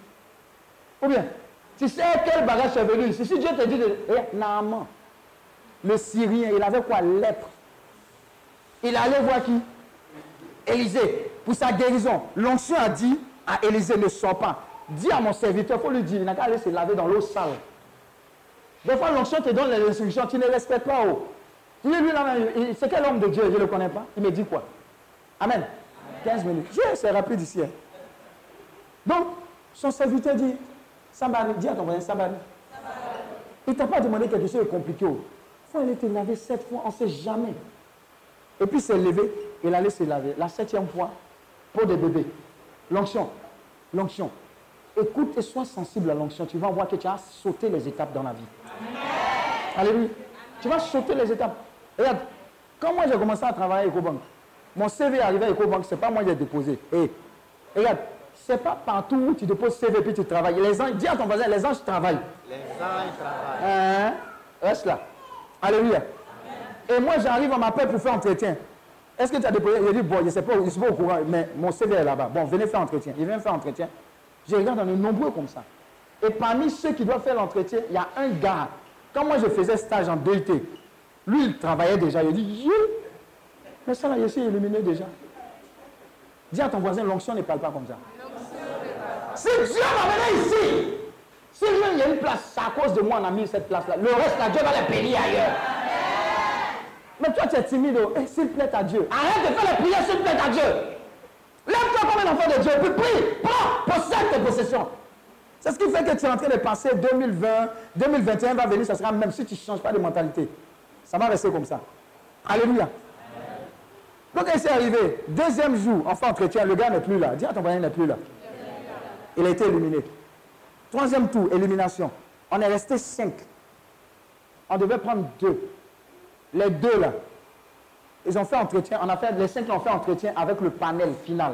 Ou bien, tu sais avec quel bagage tu es venu ici? Si Dieu te dit, de... eh, Naaman, le Syrien, il avait quoi Lèpre. Il allait voir qui? Élisée, pour sa guérison. L'onction a dit à Élisée, ne sors pas. Dis à mon serviteur, il faut lui dire, il n'a qu'à aller se laver dans l'eau sale. Des fois, l'onction te donne les instructions, tu ne respectes pas. Oh. Tu dis, lui, là, c'est quel homme de Dieu? Je ne le connais pas. Il me dit quoi? Amen. 15 minutes. Je- C'est rapide ici. hein. Donc, son serviteur dit, Sambari, dis à ton voisin, Sambari. Il ne t'a pas demandé quelque chose de compliqué. oh. Il faut aller te laver sept fois, on ne sait jamais. Et puis, il s'est levé, il allait se laver. La septième fois, pour des bébés. L'onction. L'onction. Écoute et sois sensible à l'onction. Tu vas voir que tu as sauté les étapes dans la vie. Alléluia. Tu vas sauter les étapes. Regarde, quand moi j'ai commencé à travailler à EcoBank, mon CV est arrivé à EcoBank, ce n'est pas moi qui ai déposé. Et, regarde, ce n'est pas partout où tu déposes CV et puis tu travailles. Les anges, dis à ton voisin, les anges travaillent. Les anges travaillent. Hein? Reste là. Alléluia. Et moi, j'arrive, on m'appelle pour faire entretien. Est-ce que tu as déposé? Il dit, bon, je ne sais pas, je suis pas au courant, mais mon CV est là-bas. Bon, venez faire entretien. Il vient faire entretien. Je regarde, on est nombreux comme ça. Et parmi ceux qui doivent faire l'entretien, il y a un gars. Quand moi, je faisais stage en DUT, lui, il travaillait déjà. Il dit, mais ça, là, je suis éliminé déjà. Dis à ton voisin, l'onction ne parle pas comme ça. Si Dieu m'amenait ici, si il y a une place, à cause de moi on a mis cette place-là. Le reste, là, Dieu va les payer ailleurs. Mais toi, tu es timide. oh. Eh, s'il plaît à Dieu. Arrête de faire les prières s'il plaît à Dieu. Lève-toi comme un enfant de Dieu. Puis prie. Prends. Possède tes possessions. C'est ce qui fait que tu es en train de passer 2020, 2021 va venir, ça sera même si tu ne changes pas de mentalité. Ça va rester comme ça. Alléluia. Donc, il s'est arrivé. Deuxième jour, enfin entretien, le gars n'est plus là. Dis à ton voisin, il n'est plus là. Il a été éliminé. Troisième tour, élimination. On est resté cinq. On devait prendre deux. Les deux là, ils ont fait entretien. On a fait, les cinq ont fait entretien avec le panel final.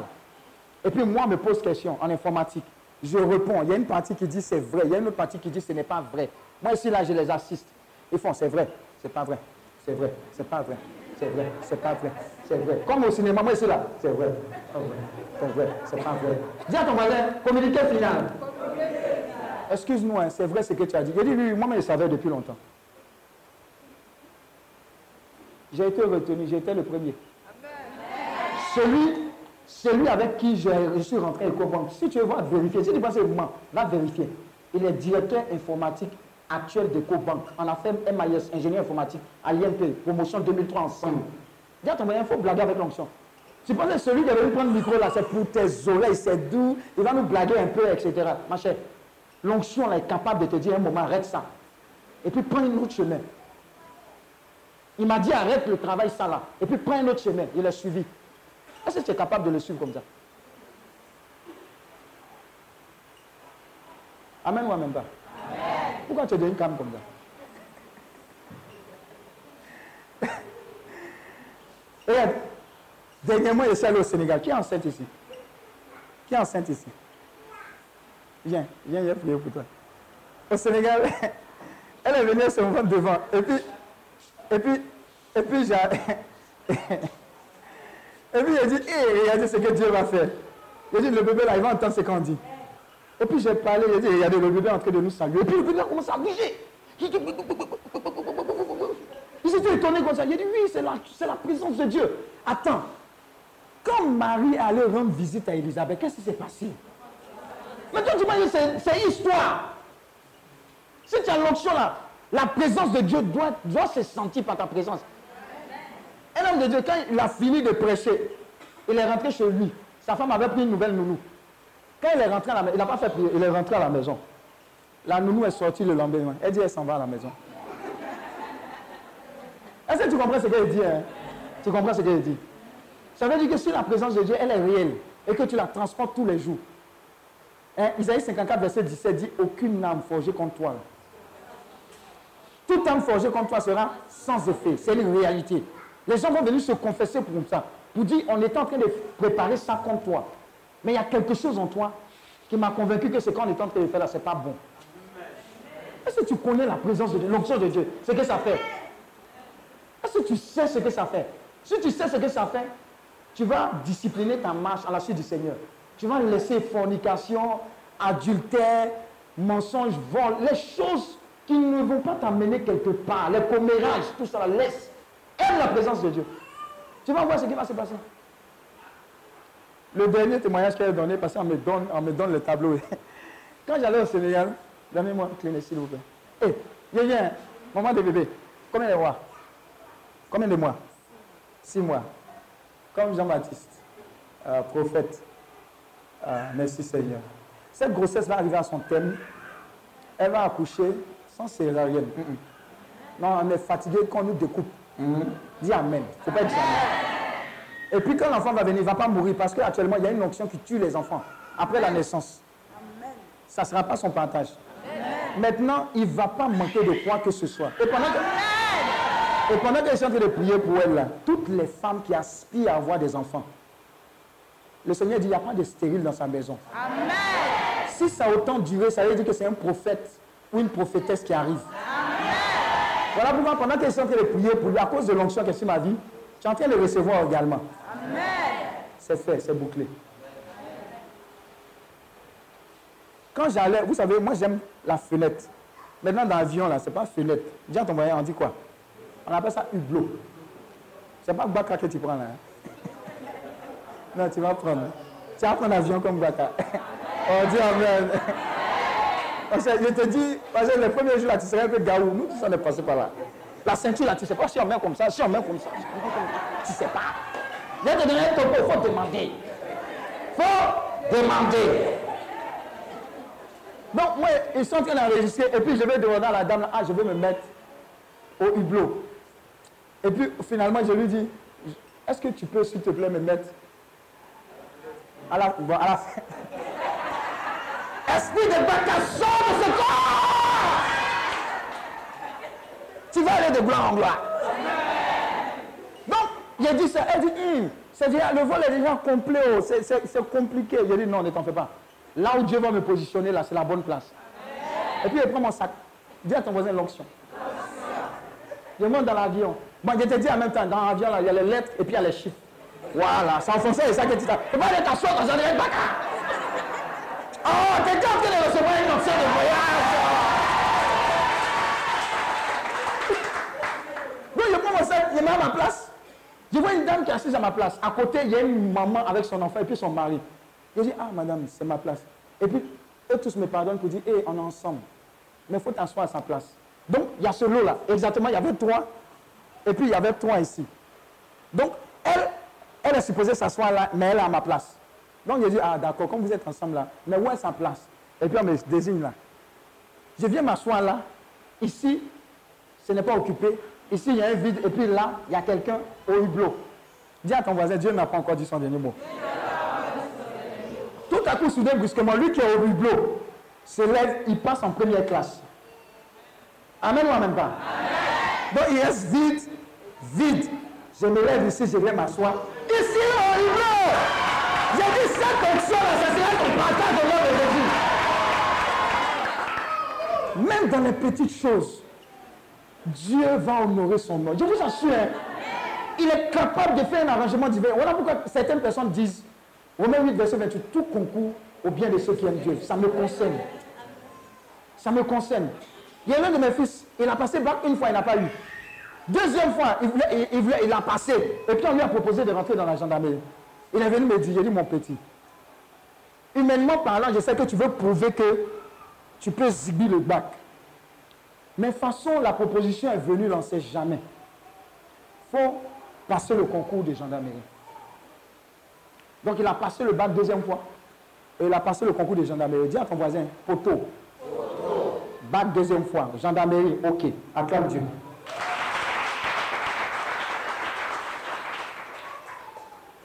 Et puis moi, je me pose question en informatique. Je réponds. Il y a une partie qui dit c'est vrai. Il y a une autre partie qui dit ce n'est pas vrai. Moi, ici, là, je les assiste. Ils font c'est vrai, c'est pas vrai, c'est vrai, c'est pas vrai, c'est vrai, c'est pas vrai, c'est vrai. Comme au cinéma, moi, ici, là, c'est vrai, c'est vrai, c'est pas vrai. Dis à ton voisin, communiqué final. Excuse-moi, hein, c'est vrai ce que tu as dit. Il dit, oui, moi, je savais depuis longtemps. J'ai été retenu, j'ai été le premier. Celui, celui avec qui je, suis rentré à EcoBank, si tu veux voir vérifier, si tu penses moi, va vérifier. Il est directeur informatique actuel d'EcoBank. On a MIS, ingénieur informatique, à l'IMP, promotion 2003 ensemble. Dis à ton moyen, il faut blaguer avec l'onction. Tu penses que celui qui venir prendre le micro là, c'est pour tes oreilles, c'est doux, il va nous blaguer un peu, etc. Ma chère, l'onction là est capable de te dire un moment, arrête ça. Et puis prends une autre chemin. Il m'a dit arrête le travail ça là. Et puis prends un autre chemin. Il a suivi. Est-ce que tu es capable de le suivre comme ça? Amen ou amen pas Pourquoi tu es devenu calme comme ça? Regarde, dernièrement, je suis allé au Sénégal. Qui est enceinte ici? Qui est enceinte ici? Viens, viens, viens prier pour toi. Au Sénégal, elle est venue se mettre devant. Et puis, et puis, et puis, j'ai. et puis, j'ai dit, hé, regardez ce que Dieu va faire. J'ai dit, le bébé là, il va entendre ce qu'on dit. Et puis, j'ai parlé, j'ai dit, regardez, le bébé est en train de nous saluer. Et puis, le bébé a commencé à bouger. Ils étaient étonnés comme ça. J'ai dit, oui, c'est la, présence de Dieu. Attends, quand Marie allait rendre visite à Élisabeth, qu'est-ce qui s'est passé Mais toi, tu m'as dit, c'est, histoire. Si tu as l'onction là, la présence de Dieu doit se sentir par ta présence. Un homme de Dieu, quand il a fini de prêcher, il est rentré chez lui. Sa femme avait pris une nouvelle nounou. Quand il est rentré à la maison, il n'a pas fait prier, il est rentré à la maison. La nounou est sortie le lendemain. Elle dit, elle s'en va à la maison. Est-ce que tu comprends ce qu'elle dit hein? Tu comprends ce qu'elle dit? Ça veut dire que si la présence de Dieu, elle est réelle et que tu la transportes tous les jours. Hein, Isaïe 54, verset 17 dit, aucune âme forgée contre toi. Toute âme forgée contre toi sera sans effet. C'est une réalité. Les gens vont venir se confesser pour ça. Pour dire, on est en train de préparer ça contre toi. Mais il y a quelque chose en toi qui m'a convaincu que ce qu'on est en train de faire là, ce n'est pas bon. Est-ce que tu connais la présence de Dieu, l'onction de Dieu, ce que ça fait? Est-ce que tu sais ce que ça fait? Si tu sais ce que ça fait, tu vas discipliner ta marche à la suite du Seigneur. Tu vas laisser fornication, adultère, mensonge, vol, les choses qui ne vont pas t'amener quelque part, les commérages, tout ça, laisse. Aime la présence de Dieu. Tu vas voir ce qui va se passer. Le dernier témoignage qu'elle a donné, parce qu'on me donne, on me donne le tableau. Quand j'allais au Sénégal, donnez-moi un clé, s'il vous plaît. Eh, Viens, viens. Maman de bébé. Combien de mois? Combien de mois? Six mois. Comme Jean-Baptiste, euh, prophète. Ah, merci Seigneur. Cette grossesse va arriver à son terme. Elle va accoucher sans césarienne. Mm, mm. Non, on est fatigué quand on nous découpe. Mm. Dis Amen. Faut pas dire Amen. Et puis quand l'enfant va venir, il ne va pas mourir parce qu'actuellement, il y a une onction qui tue les enfants après la naissance. Ça ne sera pas son partage. Maintenant, il ne va pas manquer de quoi que ce soit. Et pendant que, et pendant que je suis en train de prier pour elle, là, toutes les femmes qui aspirent à avoir des enfants, le Seigneur dit, il n'y a pas de stérile dans sa maison. Si ça a autant duré, ça veut dire que c'est un prophète ou une prophétesse qui arrive. Voilà pourquoi pendant que je suis en train de prier pour lui, à cause de l'onction qui est sur ma vie, tu es en train de recevoir également. C'est fait, c'est bouclé. Quand j'allais, vous savez, moi j'aime la fenêtre. Maintenant dans l'avion, là, c'est pas fenêtre. Dis à ton moyen, on dit quoi? On appelle ça hublot. C'est pas Baka que tu prends là. hein. non, tu vas prendre. Tu vas prendre l'avion comme Baka. on dit Amen. Je te dis, parce que les premiers jours là, tu serais un peu gaou. Nous tous on est passé par là. La ceinture là, tu sais pas si on met comme ça, si on met comme ça. Tu sais pas. Je vais te donner un topo, il faut demander. faut demander. Donc, moi, ils sont en train d'enregistrer, et puis je vais demander à la dame, ah, je vais me mettre au hublot. Et puis, finalement, je lui dis, est-ce que tu peux, s'il te plaît, me mettre à la, à la. Esprit de Baka, sors de ce corps Tu vas aller de gloire en gloire. Donc, j'ai dit ça, elle dit, Hum, déjà- le vol est déjà complet, oh, c'est- compliqué. J'ai dit, non, ne t'en fais pas. Là où Dieu va me positionner, là, c'est la bonne place. Et puis, il prend mon sac. Dis à ton voisin l'onction. Je monte dans l'avion. Bon, je te dis en même temps, dans l'avion, là, il y a les lettres et puis il y a les chiffres. Voilà, c'est en français, c'est ça que tu t'as. Tu vas aller t'asseoir dans un baka. Oh, tu étais en train de recevoir une option de voyage. Donc, je prends mon sac, je mets à ma place. Je vois une dame qui est assise à ma place. À côté, il y a une maman avec son enfant et puis son mari. Je dis, ah madame, c'est ma place. Et puis, eux tous me pardonnent pour dire, hé, on est ensemble. Mais il faut t'asseoir à sa place. Donc, il y a ce lot-là. Exactement, il y avait trois. Et puis, il y avait trois ici. Donc, elle, elle est supposée s'asseoir là, mais elle est à ma place. Donc, je dis, ah d'accord, comme vous êtes ensemble là, mais où est sa place? Et puis, on me désigne là. Je viens m'asseoir là. Ici, ce n'est pas occupé. Ici, il y a un vide. Et puis là, il y a quelqu'un au hublot. Dis à ton voisin, Dieu n'a pas encore dit son dernier mot. Tout à coup, soudain, brusquement, lui qui est au hublot se lève, il passe en première classe. Amen ou amen pas? Donc il reste vide, vide. Je me lève ici, je viens m'asseoir. Ici, au hublot Même dans les petites choses, Dieu va honorer son nom. Je vous assure, hein, il est capable de faire un arrangement divin. Voilà pourquoi certaines personnes disent, Romains 8, verset 28, tout concourt au bien de ceux qui aiment Dieu. Ça me concerne. Ça me concerne. Il y a l'un de mes fils, il a passé bac une fois, il n'a pas eu. Deuxième fois, il, voulait, il, il a passé. Et puis on lui a proposé de rentrer dans la gendarmerie. Il est venu me dire, j'ai dit mon petit, humainement parlant, je sais que tu veux prouver que tu peux zibi le bac. Mais façon, la proposition est venue, il n'en sait jamais. Il faut passer le concours de gendarmerie. Donc il a passé le bac deuxième fois. Et il a passé le concours de gendarmerie. Dis à ton voisin, poteau. Bac deuxième fois. Gendarmerie, ok. Acclame Dieu.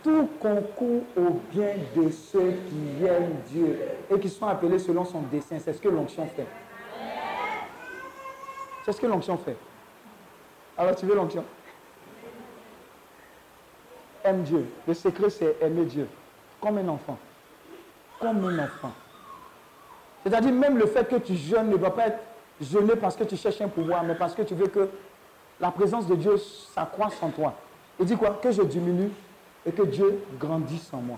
Tout concourt au bien de ceux qui aiment Dieu et qui sont appelés selon son dessein. C'est ce que l'onction fait. C'est ce que l'onction fait. Alors tu veux l'onction? Aime Dieu. Le secret, c'est aimer Dieu. Comme un enfant. Comme un enfant. C'est-à-dire, même le fait que tu jeûnes ne doit pas être jeûné parce que tu cherches un pouvoir, mais parce que tu veux que la présence de Dieu s'accroisse en toi. Il dit quoi? Que je diminue et que Dieu grandisse en moi.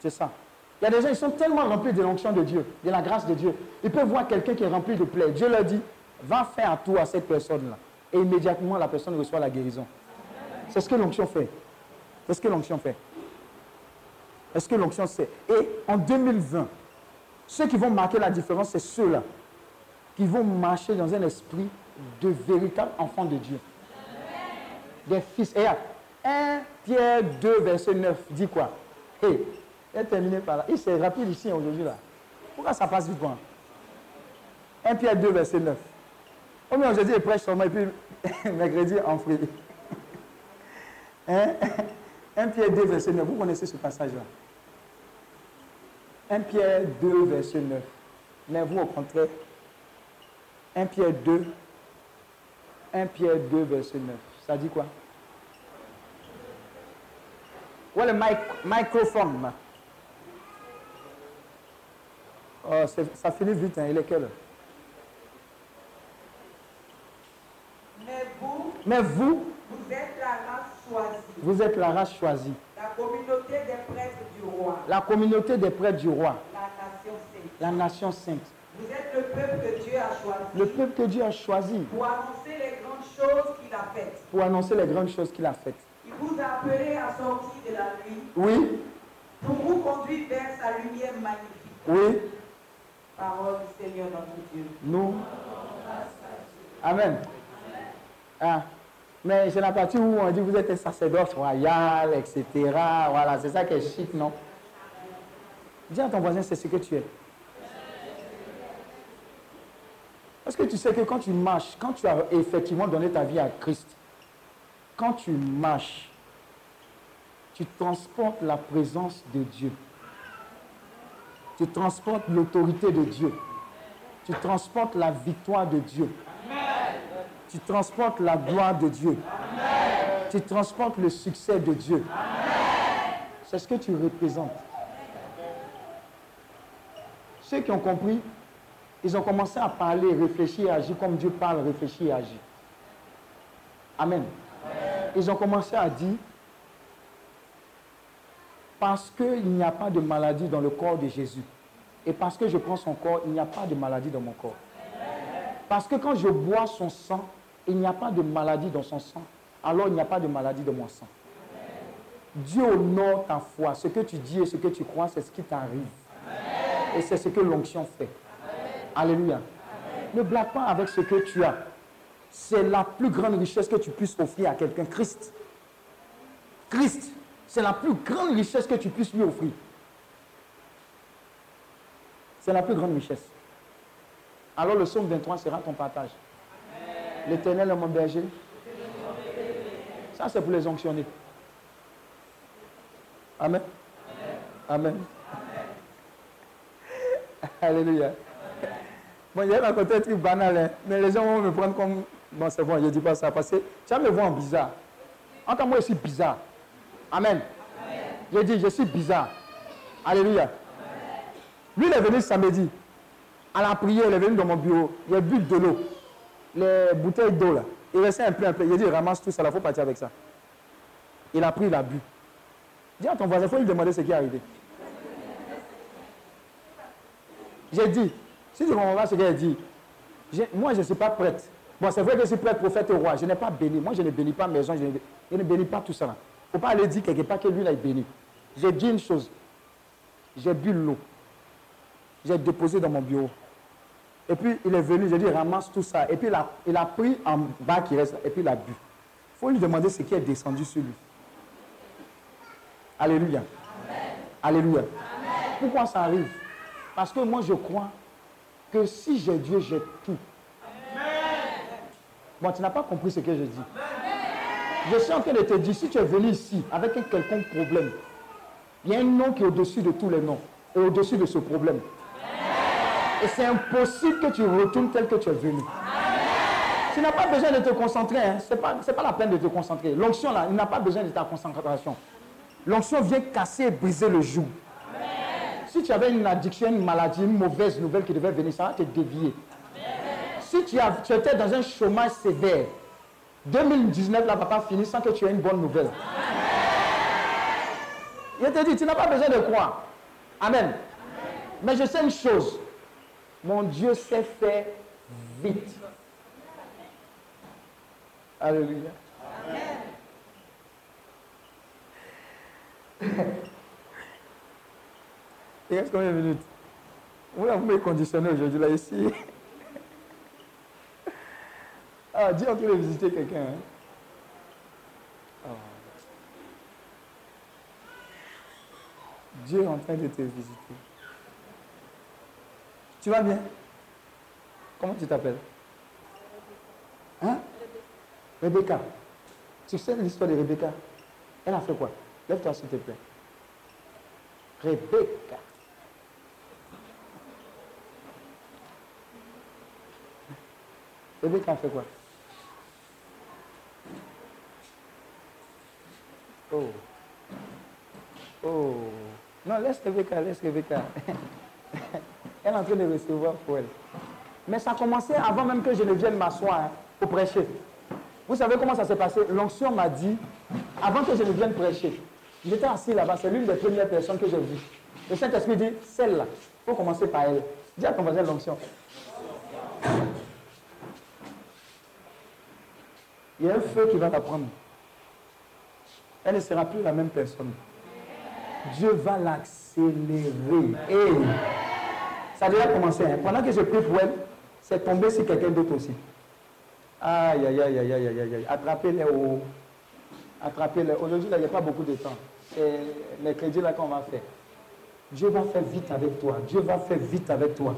C'est ça. Il y a des gens, ils sont tellement remplis de l'onction de Dieu, de la grâce de Dieu. Ils peuvent voir quelqu'un qui est rempli de plaie. Dieu leur dit, va faire un tour à cette personne-là. Et immédiatement, la personne reçoit la guérison. C'est ce que l'onction fait. C'est ce que l'onction fait. Est-ce que l'onction c'est Et en 2020, ceux qui vont marquer la différence, c'est ceux-là qui vont marcher dans un esprit de véritable enfant de Dieu. Des fils. Et 1 Pierre 2, verset 9, dit quoi? Hé, il est terminé par là. C'est rapide ici aujourd'hui là. Pourquoi ça passe vite quoi 1 Pierre 2, verset 9. Au moins aujourd'hui, il prêche seulement et puis mercredi en fruit. Hein? 1 Pierre 2, verset 9. Vous connaissez ce passage-là? 1 Pierre 2, verset 9. Mais vous, au contraire, 1 Pierre 2, 1 Pierre 2, verset 9. Ça dit quoi? Où est le mic- microphone? Oh, ça finit vite, hein. il est quelle heure? Mais vous, Mais vous, vous êtes la race choisie, vous êtes la race choisie, la communauté des prêtres du roi, la communauté des prêtres du roi, la nation sainte. la nation sainte, Vous êtes le peuple que Dieu a choisi le peuple que Dieu a choisi pour annoncer les grandes choses qu'il a faites. pour annoncer les grandes choses qu'il a faites. Vous a appelé à sortir de la nuit Oui, pour vous conduire vers sa lumière magnifique. oui, Parole du Seigneur notre Dieu. nous. Amen. Ah. Mais c'est la partie où on dit vous êtes un sacerdoce royal, etc. Voilà, c'est ça qui est chic, non? Dis à ton voisin, c'est ce que tu es. Parce que tu sais que quand tu marches, quand tu as effectivement donné ta vie à Christ, quand tu marches, tu transportes la présence de Dieu. Tu transportes l'autorité de Dieu. Tu transportes la victoire de Dieu. Tu transportes la gloire de Dieu. Tu transportes le succès de Dieu. C'est ce que tu représentes. Ceux qui ont compris, ils ont commencé à parler, réfléchir et agir comme Dieu parle, réfléchir et agir. Amen. Ils ont commencé à dire, parce qu'il n'y a pas de maladie dans le corps de Jésus, et parce que je prends son corps, il n'y a pas de maladie dans mon corps. Parce que quand je bois son sang, il n'y a pas de maladie dans son sang, alors il n'y a pas de maladie dans mon sang. Dieu honore ta foi. Ce que tu dis et ce que tu crois, c'est ce qui t'arrive. Et c'est ce que l'onction fait. Alléluia. Ne blague pas avec ce que tu as. C'est la plus grande richesse que tu puisses offrir à quelqu'un. Christ. Christ. C'est la plus grande richesse que tu puisses lui offrir. C'est la plus grande richesse. Alors le psaume 23 sera ton partage. L'éternel est mon berger. Ça, c'est pour les onctionnés. Amen. Amen. Alléluia. Bon, il y a un truc banal, hein, mais les gens vont me prendre comme. Bon, c'est bon, je ne dis pas ça parce que tu vas me voir en bizarre. En tant moi, je suis bizarre. Amen. Je dis, je suis bizarre. Alléluia. Lui, il est venu samedi. À la prière, il est venu dans mon bureau. Il a bu de l'eau. Les bouteilles d'eau, là. Il restait un peu, un peu. Il a dit, ramasse tout ça, il faut partir avec ça. Il a pris, il a bu. Dis à ton voisin, il faut lui demander ce qui est arrivé. J'ai dit, si tu comprends pas ce qu'elle dit, j'ai- moi je ne suis pas prête. Bon, c'est vrai que je suis prête, prophète et roi. Je n'ai pas béni. Moi, je ne bénis pas maison, je ne, je ne bénis pas tout ça. Il ne faut pas aller dire quelque part que lui, là, est béni. J'ai dit une chose. J'ai bu l'eau. J'ai déposé dans mon bureau. Et puis, il est venu, j'ai dit, ramasse tout ça. Et puis, il a, il a pris en bas qui reste, et puis il a bu. Il faut lui demander ce qui est descendu sur lui. Alléluia. Alléluia. Pourquoi ça arrive? Parce que moi, je crois que si j'ai Dieu, j'ai tout. Bon, tu n'as pas compris ce que je dis. Je suis en train de te dire, si tu es venu ici avec un quelconque problème, il y a un nom qui est au-dessus de tous les noms et au-dessus de ce problème. Et c'est impossible que tu retournes tel que tu es venu. Tu n'as pas besoin de te concentrer. Hein. Ce n'est pas, la peine de te concentrer. L'onction, là, il n'a pas besoin de ta concentration. L'onction vient casser et briser le joug. Si tu avais une addiction, une maladie, une mauvaise nouvelle qui devait venir, ça va te dévier. Si tu étais dans un chômage sévère, 2019 là va pas finir sans que tu aies une bonne nouvelle. Je te dis, tu n'as pas besoin de croire. Amen. Mais je sais une chose. Mon Dieu sait faire vite. Alléluia. Il reste combien de minutes Vous là, vous conditionné aujourd'hui là ici. Ah, Dieu est en train de visiter quelqu'un. hein. Ah. Dieu est en train de te visiter. Tu vas bien? Comment tu t'appelles? Hein? Rebecca. Tu sais l'histoire de Rebecca? Elle a fait quoi? Lève-toi s'il te plaît. Rebecca. Rebecca a fait quoi? Oh. Oh. Non, laisse Rebecca, laisse Rebecca. elle est en train de recevoir pour elle. Mais ça a commencé avant même que je ne vienne m'asseoir hein, pour prêcher. Vous savez comment ça s'est passé? L'onction m'a dit, avant que je ne vienne prêcher, j'étais assis là-bas, c'est l'une des premières personnes que j'ai vues. Le Saint-Esprit dit, celle-là, il faut commencer par elle. Dis à ton voisin l'onction. Il y a un feu qui va la prendre. Elle ne sera plus la même personne. Dieu va l'accélérer. Ça a déjà commencé. hein. Pendant que je prie pour elle, c'est tombé sur quelqu'un d'autre aussi. Aïe, aïe, aïe, aïe, aïe, aïe, aïe. Attrapez-les au. Attrapez-les. Aujourd'hui, il n'y a pas beaucoup de temps. C'est mercredi là qu'on va faire. Dieu va faire vite avec toi. Dieu va faire vite avec toi.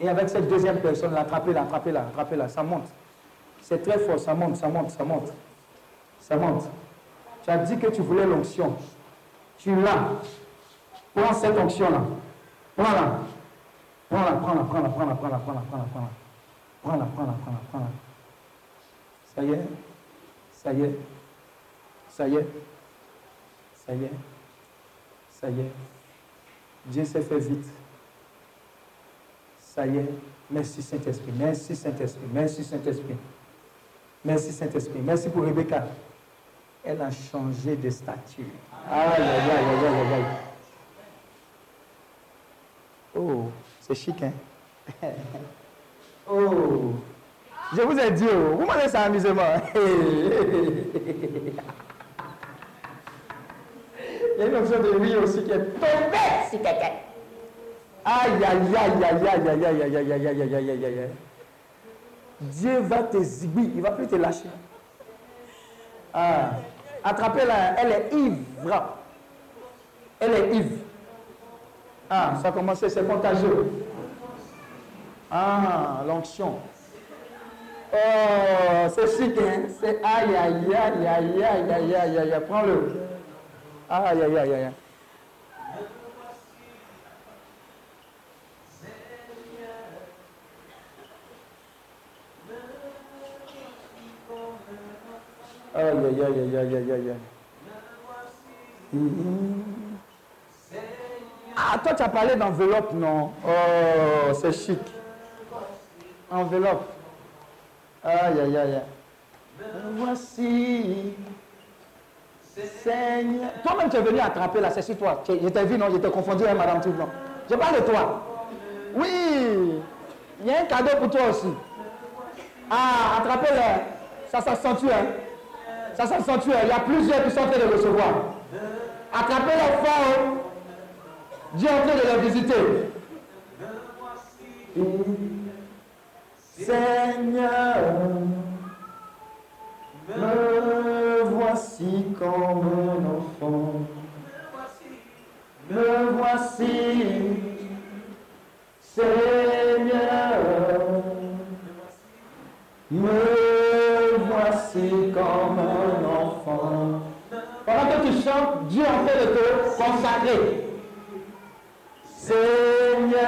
Et avec cette deuxième personne, attrapez-la, attrapez-la, attrapez-la. Ça monte. C'est très fort, ça monte, ça monte, ça monte. Ça monte. Tu as dit que tu voulais l'onction. Tu l'as. Prends cette onction-là. Prends-la. Prends-la, prends-la, prends-la, prends-la, prends-la, prends-la, prends-la, prends-la. Prends-la, prends-la, prends-la, prends-la. Ça y est. Ça y est. Ça y est. Ça y est. Ça y est. Dieu s'est fait vite. Ça y est. Merci Saint-Esprit. Merci Saint-Esprit. Merci Saint-Esprit. Merci Saint-Esprit. Merci pour Rebecca. Elle a changé de statut. Aïe, aïe, aïe, aïe, aïe, aïe. Oh, c'est chic, hein? Oh, je vous ai dit, oh, vous m'avez ça amusement. Il y a une option de oui aussi qui est tombée sur quelqu'un. Aïe, aïe, aïe, aïe, aïe, aïe, aïe, aïe, aïe, aïe, aïe, aïe, aïe, aïe, aïe, aïe. Dieu va te zigouiller, il ne va plus te lâcher. Ah, attrapez-la, elle est ivre. Elle est ivre. Ah, ça a commencé, c'est contagieux. Ah, l'onction. Oh, c'est chic, hein? C'est aïe, aïe, aïe, aïe, aïe, aïe, aïe, aïe, aïe, prends-le. Aïe, aïe, aïe, aïe. Aïe, aïe, aïe, aïe, aïe, aïe, aïe. Ah, toi, tu as parlé d'enveloppe, non? Oh, c'est chic. Enveloppe. Aïe, aïe, aïe. Me voici. Seigneur. Toi-même, tu es venu attraper là, c'est toi. Je t'ai vu, non? Je t'ai confondu avec Madame non? Je parle de toi. Oui. Il y a un cadeau pour toi aussi. Ah, attrapez-le. Ça s'accentue, hein? Ça s'accentue, hein. Il y a plusieurs qui sont en train de recevoir. Attrapez-le fort. hein. Dieu est en train de les visiter. Seigneur, me voici comme un enfant. Me voici, Seigneur. Me voici comme. Dieu en train de te consacrer. Seigneur,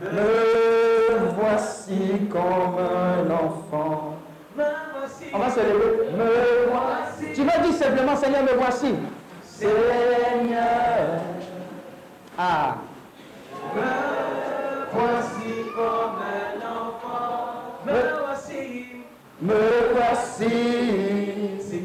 me voici comme un enfant. On va se lever. Me voici. Tu vas dire simplement, Seigneur, me voici. Seigneur. Ah. Voici comme un enfant, me voici, Me me me voici,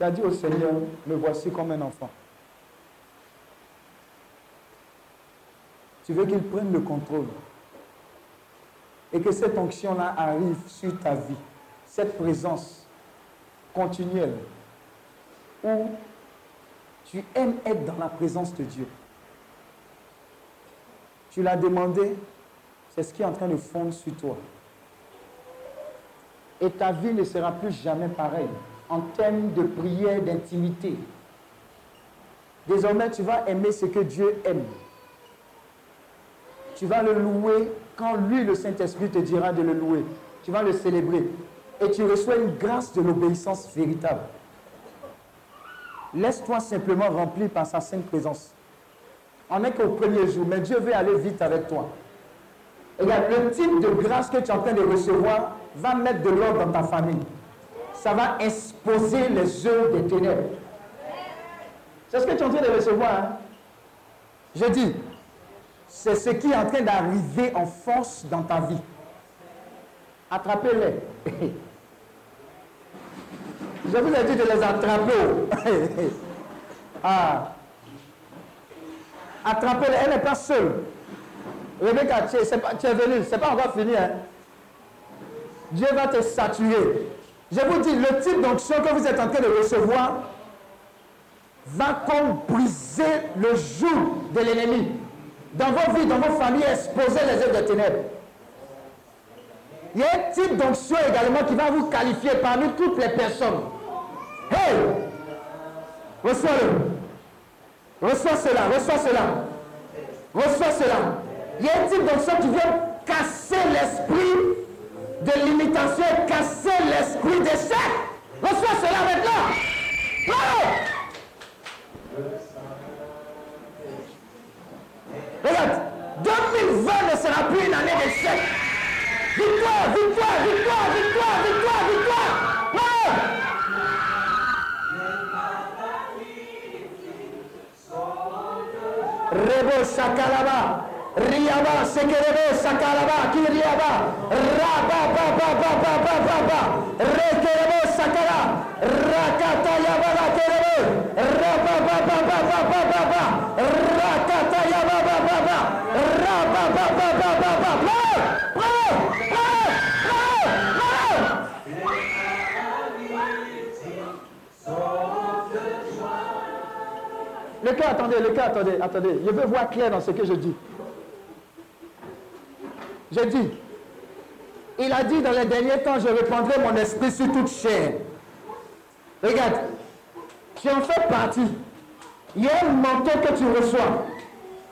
Tu as dit au Seigneur, me voici comme un enfant. Tu veux qu'il prenne le contrôle et que cette onction-là arrive sur ta vie, cette présence continuelle où tu aimes être dans la présence de Dieu. Tu l'as demandé, c'est ce qui est en train de fondre sur toi. Et ta vie ne sera plus jamais pareille en termes de prière, d'intimité. Désormais, tu vas aimer ce que Dieu aime. Tu vas le louer quand lui, le Saint-Esprit, te dira de le louer. Tu vas le célébrer. Et tu reçois une grâce de l'obéissance véritable. Laisse-toi simplement remplir par sa sainte présence. On n'est qu'au premier jour, mais Dieu veut aller vite avec toi. Regarde, le type de grâce que tu es en train de recevoir va mettre de l'ordre dans ta famille. Ça va exposer les œuvres des ténèbres. C'est ce que tu es en train de recevoir. Hein? Je dis, c'est ce qui est en train d'arriver en force dans ta vie. Attrapez-les. Je vous ai dit de les attraper. ah. Attrapez-les. Elle n'est pas seule. Rebecca, tu es, venue. Ce n'est pas encore fini. Hein. Dieu va te saturer. Je vous dis, le type d'onction que vous êtes en train de recevoir va comme briser le joug de l'ennemi. Dans vos vies, dans vos familles, exposer les œuvres de ténèbres. Il y a un type d'onction également qui va vous qualifier parmi toutes les personnes. Hey! Reçois-le. Reçois cela, reçois cela. Reçois cela. Il y a un type d'onction qui vient casser l'esprit de limitation, casser l'esprit d'échec. Reçois cela maintenant. Regarde, 2020 ne sera plus une année d'échec. Victoire, victoire, victoire, victoire, victoire, victoire. Non Rebo Sakalaba, Riaba, Sekerebe, Sakalaba, Kiriaba, Raba, Baba, Baba, Baba, Baba, Rekerebe, Sakala, Rakata, Yabala, Kerebe, Raba, Baba, Baba, Baba, Baba, Rakata, Yababa, Baba, Raba, Baba, Baba, Baba, Bravo, bravo, bravo, bravo, Le cas, attendez, le cas, attendez, attendez. Je veux voir clair dans ce que je dis. Je dis, il a dit dans les derniers temps, je répandrai mon esprit sur toute chair. Regarde, tu en fais partie. Il y a un manteau que tu reçois.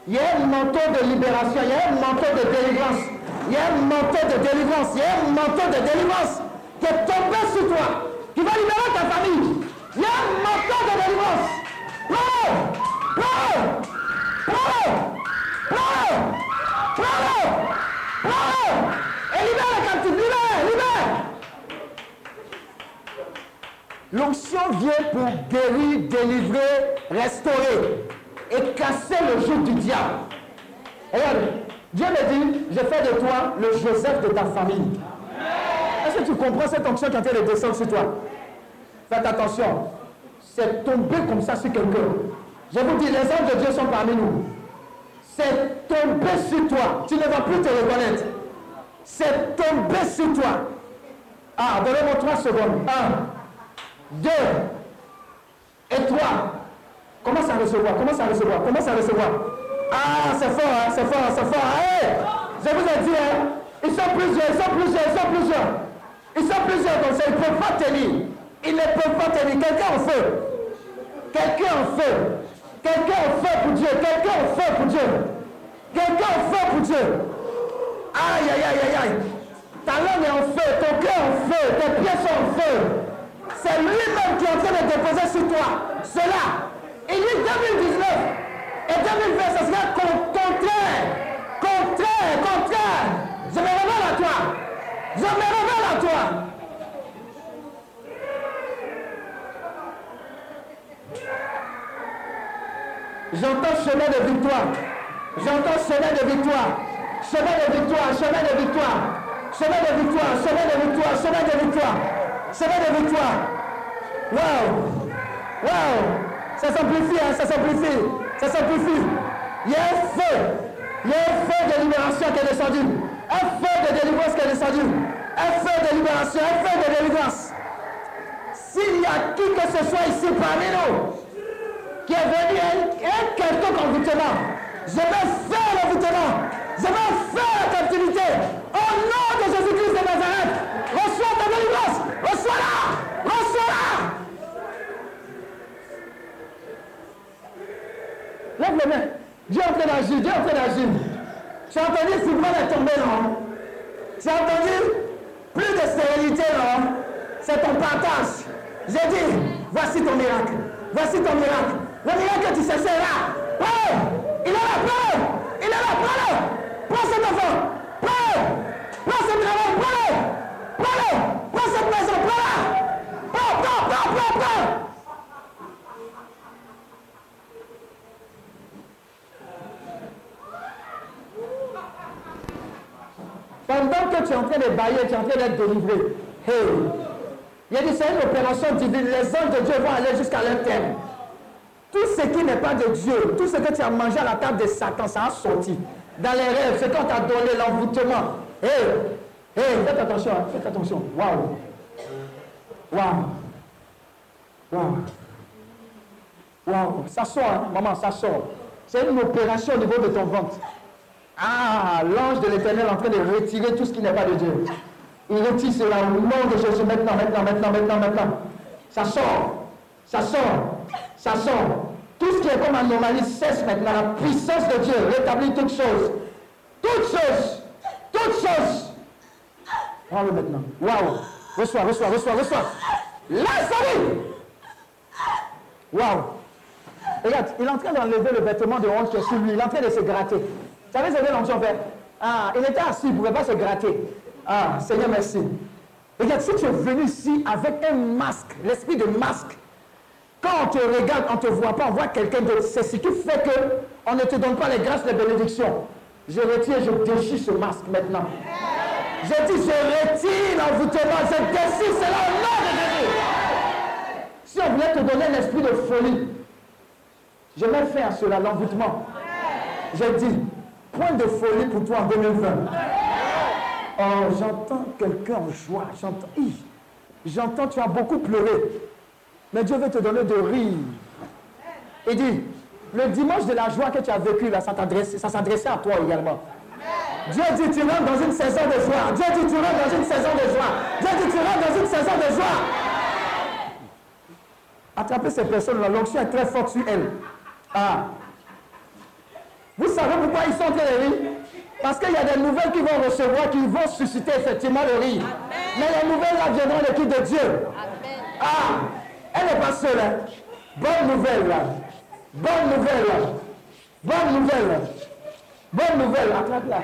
Il y a un manteau de libération, il y a un manteau de délivrance. Il y a un manteau de délivrance, il y a un manteau de délivrance qui est tombé sur toi, qui va libérer ta famille. Il y a un manteau de délivrance. Bravo! Bravo! Bravo! Bravo! Bravo! Bravo! Et libère la captive, libère, libère! Pour guérir, délivrer, restaurer et casser le joug du diable. Regarde, Dieu me dit, je fais de toi le Joseph de ta famille. Est-ce que tu comprends cette onction qui est en train de descendre sur toi? Faites attention, c'est tombé comme ça sur quelqu'un. Je vous dis, les anges de Dieu sont parmi nous. C'est tombé sur toi. Tu ne vas plus te reconnaître. C'est tombé sur toi. Ah, donnez-moi trois secondes. Un, deux, et trois. Commence à recevoir, commence à recevoir, commence à recevoir? Ah, c'est fort, hein, c'est fort, c'est fort. Hey, je vous ai dit, hein, ils sont plusieurs, ils sont plusieurs, ils sont plusieurs. Ils sont plusieurs comme ça, ils ne peuvent pas tenir. Ils ne peuvent pas tenir. Quelqu'un en feu. Quelqu'un en feu. Quelqu'un en feu pour Dieu. Quelqu'un en feu pour Dieu. Quelqu'un en feu pour Dieu. Aïe, aïe, aïe, aïe, aïe. Ta langue est en feu, ton cœur en feu, tes pieds sont en feu. C'est lui-même qui est en train de déposer sur toi cela. Il dit 2019 et 2020, ça sera contraire. Contraire, contraire. Je me révèle à toi. Je me révèle à toi. J'entends chemin de victoire. J'entends chemin de victoire. Chemin de victoire, chemin de victoire. Chemin de victoire, chemin de victoire, chemin de victoire. Chemin de victoire. Waouh! Waouh! Ça s'amplifie, hein, ça s'amplifie. Ça s'amplifie. Il y a un feu. Il y a un feu de libération qui est descendu. Un feu de délivrance qui est descendu. Un feu de libération, un feu de délivrance. S'il y a qui que ce soit ici parmi nous qui est venu un, un quelconque envoûtement, je vais faire l'envoûtement. Je vais faire la captivité. Au nom de Jésus-Christ de Nazareth, délivrance. Reçois-la. Reçois-la. Lève les mains. Dieu est en train d'agir. Dieu est en train d'agir. J'ai entendu Fibron est tombé, non? J'ai entendu plus de stérilité, non? C'est ton partage. J'ai dit, voici ton miracle. Voici ton miracle. Le miracle que tu c'est là. Prends Il est là, prends Il est là, prends-le Prends cet enfant Prends Prends ce travail, prends-le Prends-le Prends cette maison, prends-la Prends, prends, prends, prends, prends Pendant que tu es en train de bailler, tu es en train d'être délivré. Hey. Il a dit, c'est une opération divine. Les anges de Dieu vont aller jusqu'à leur terme. Tout ce qui n'est pas de Dieu, tout ce que tu as mangé à la table de Satan, ça a sorti. Dans les rêves, ce qu'on t'a donné, l'envoûtement. Hé, faites attention, faites attention. Waouh. Waouh. Waouh. Waouh. Ça sort, hein, maman, ça sort. C'est une opération au niveau de ton ventre. Ah, l'ange de l'éternel est en train de retirer tout ce qui n'est pas de Dieu. Il retire cela au nom de Jésus maintenant, maintenant, maintenant, maintenant, maintenant. Ça sort. Ça sort. Ça sort. Tout ce qui est comme anomalie cesse maintenant. La puissance de Dieu rétablit toutes choses. Toutes choses. Toutes choses. Prends-le maintenant. Waouh. Reçois, reçois, reçois, reçois. Laisse-le. Waouh. Regarde, il est en train d'enlever le vêtement de honte qui est sur lui. Il est en train de se gratter. Vous savez ce que Ah, il était assis, il ne pouvait pas se gratter. Ah, Seigneur, merci. Regarde, si tu es venu ici avec un masque, l'esprit de masque, quand on te regarde, on ne te voit pas, on voit quelqu'un d'autre. C'est ce qui fait qu'on ne te donne pas les grâces, les bénédictions. Je retire, je déchire ce masque maintenant. Je dis, je retire l'envoûtement, je déchire cela au nom de Jésus. Si on voulait te donner un esprit de folie, je vais faire cela, l'envoûtement. Je dis, point de folie pour toi en 2020. Oh, j'entends quelqu'un en joie. J'entends, j'entends, tu as beaucoup pleuré. Mais Dieu veut te donner de rire. Il dit, le dimanche de la joie que tu as vécu, là, ça s'adressait à toi également. Dieu dit, tu rentres dans une saison de joie. Dieu dit, tu rentres dans une saison de joie. Dieu dit, tu rentres dans une saison de joie. Attrapez ces personnes-là, l'onction est très forte sur elles. Ah. Vous savez pourquoi ils sont en train de rire? Parce qu'il y a des nouvelles qu'ils vont recevoir qui vont susciter effectivement le rire. Mais les nouvelles là viendront de qui? De Dieu. Ah, elle n'est pas seule. hein. Bonne nouvelle. Bonne nouvelle. Bonne nouvelle. Bonne nouvelle. Attrape-la.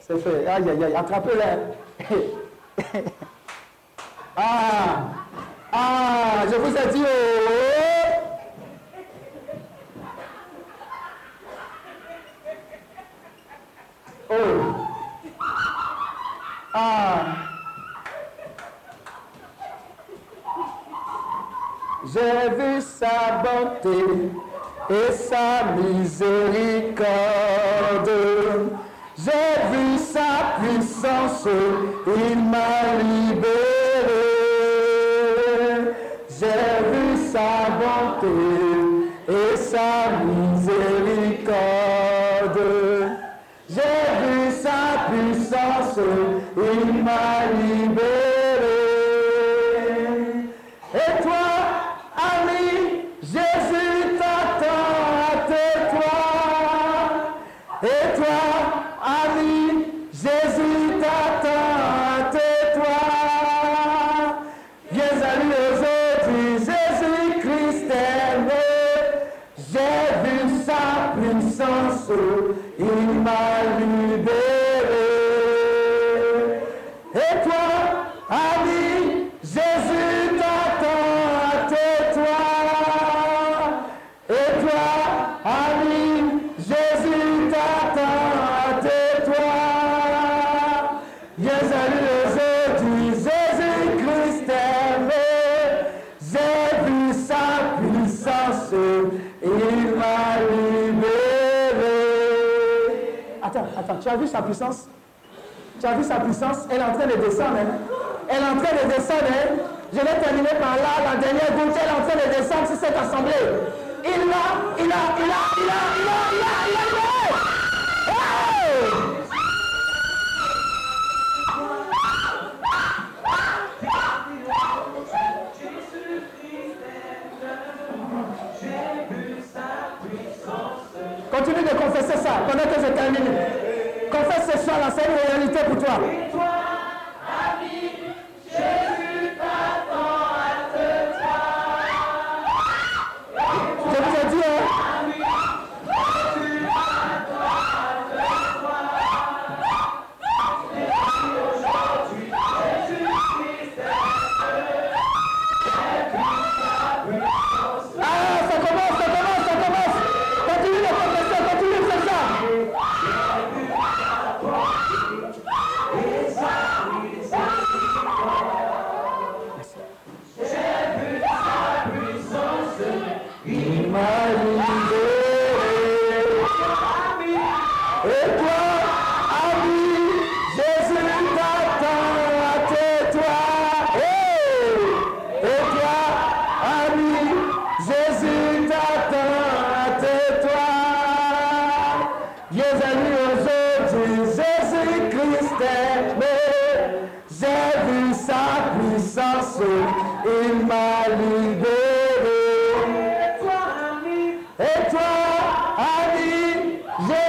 C'est fait. Aïe, aïe, aïe. Attrapez-la. ah. Ah, je vous ai dit. Oh. Oh. Ah. J'ai vu sa bonté et sa miséricorde. J'ai vu sa puissance, il m'a libéré. J'ai vu sa bonté sa puissance Tu as vu sa puissance? Elle est en train de descendre. hein. Elle est en train de descendre. hein. Je vais terminer par là. La dernière goutte, elle est en train de descendre sur cette assemblée. Il a, il a, il a, il a, il a, il a, il a, il a. Continue de confesser ça pendant que je termine. Ce soir, là, c'est une réalité pour toi. Zero.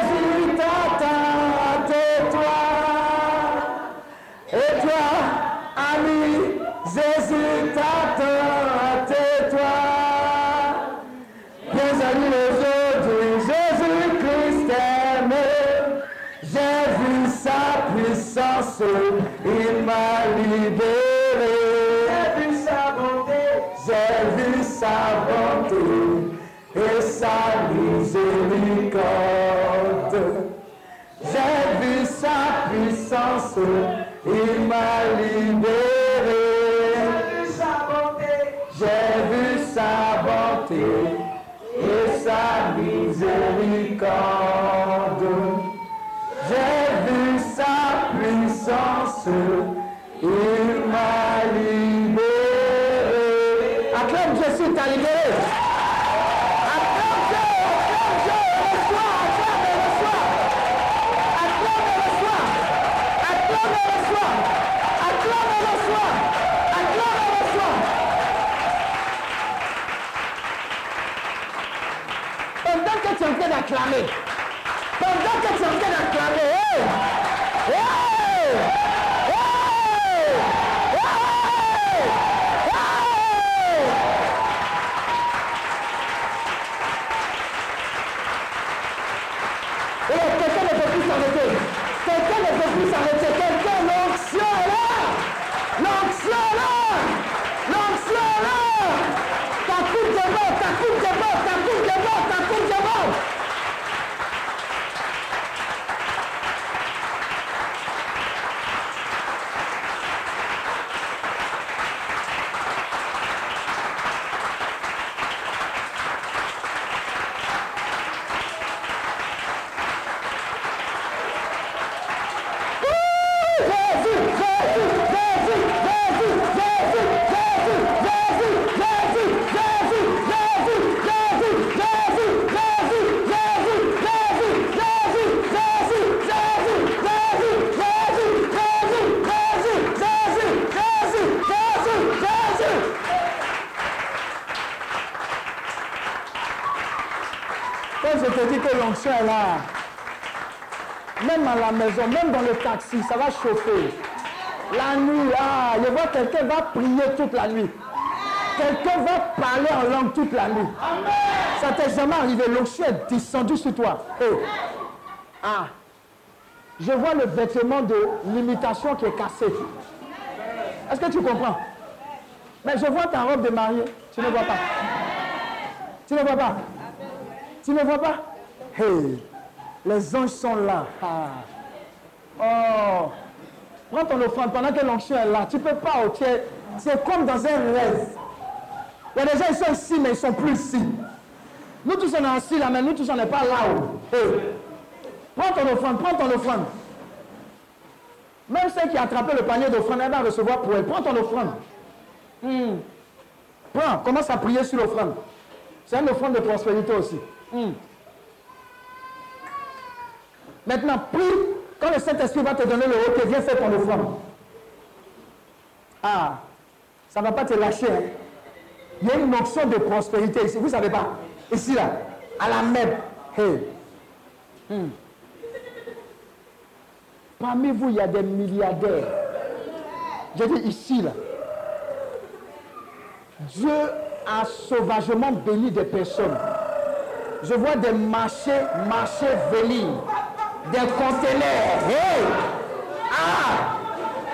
Acclame Jésus, t'a libéré. Acclame Dieu, acclame Dieu, reçois, acclame et reçois. Acclame et reçois. Acclame et reçois. Acclame et reçois. Acclame et reçois. Pendant que tu es en train d'acclamer, pendant que tu es en train d'acclamer, hey! Hey! Hey! Hey! Hey! Et quelqu'un ne peut plus s'arrêter. Quelqu'un ne peut plus s'arrêter. Quelqu'un, l'onction est là. L'onction est là. L'onction est là. Ta coupe de mort, ta coupe de mort, ta coupe de mort, ta coupe de mort. Quand je te dis que l'onction est là, même à la maison, même ça va chauffer. La nuit, ah, je vois quelqu'un va prier toute la nuit. Quelqu'un va parler en langue toute la nuit. Ça t'est jamais arrivé, l'onction est descendue sur toi. Eh. Ah, je vois le vêtement de l'imitation qui est cassé. Est-ce que tu comprends? Mais je vois ta robe de mariée. Tu ne vois pas. Tu ne vois pas. Tu ne vois pas? Hey, les anges sont là. Ah. Oh, prends ton offrande pendant que l'onction est là. Tu ne peux pas, es- c'est comme dans un rêve. Il y a des gens, ils sont ici, mais ils ne sont plus ici. Nous tous, on est assis là, mais nous tous, on n'est pas là-haut. Hey. Prends ton offrande, prends ton offrande. Même celle qui a attrapé le panier d'offrande, elle va recevoir pour elle. Prends ton offrande. Hmm. Prends, commence à prier sur l'offrande. C'est une offrande de prospérité aussi. Hmm. Maintenant, prie. Quand le Saint-Esprit va te donner le OK, viens faire ton offrande. Ah, ça ne va pas te lâcher. hein. Il y a une notion de prospérité ici. Vous ne savez pas? Ici, là, à la même. Hey. Hmm. Parmi vous, il y a des milliardaires. Je dis ici, là. Dieu a sauvagement béni des personnes. Je vois des marchés, marchés venir, des conteneurs. Hey! Ah!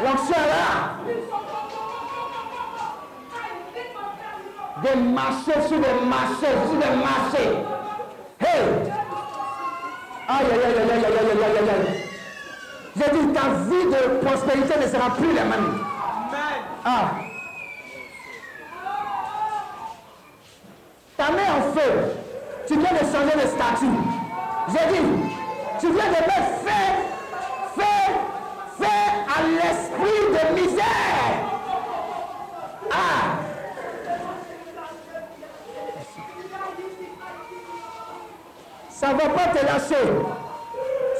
L'onction est là. Des marchés sur des marchés, sur des marchés. Hey! Aïe, aïe, aïe, aïe, aïe, aïe, aïe, aïe, aïe, aïe. J'ai dit, ta vie de prospérité ne sera plus la même. Ah. Ta main en feu. Tu viens de changer de statut. J'ai dit, tu viens de mettre fait, fait, fait à l'esprit de misère. Ah. Ça ne va pas te lâcher.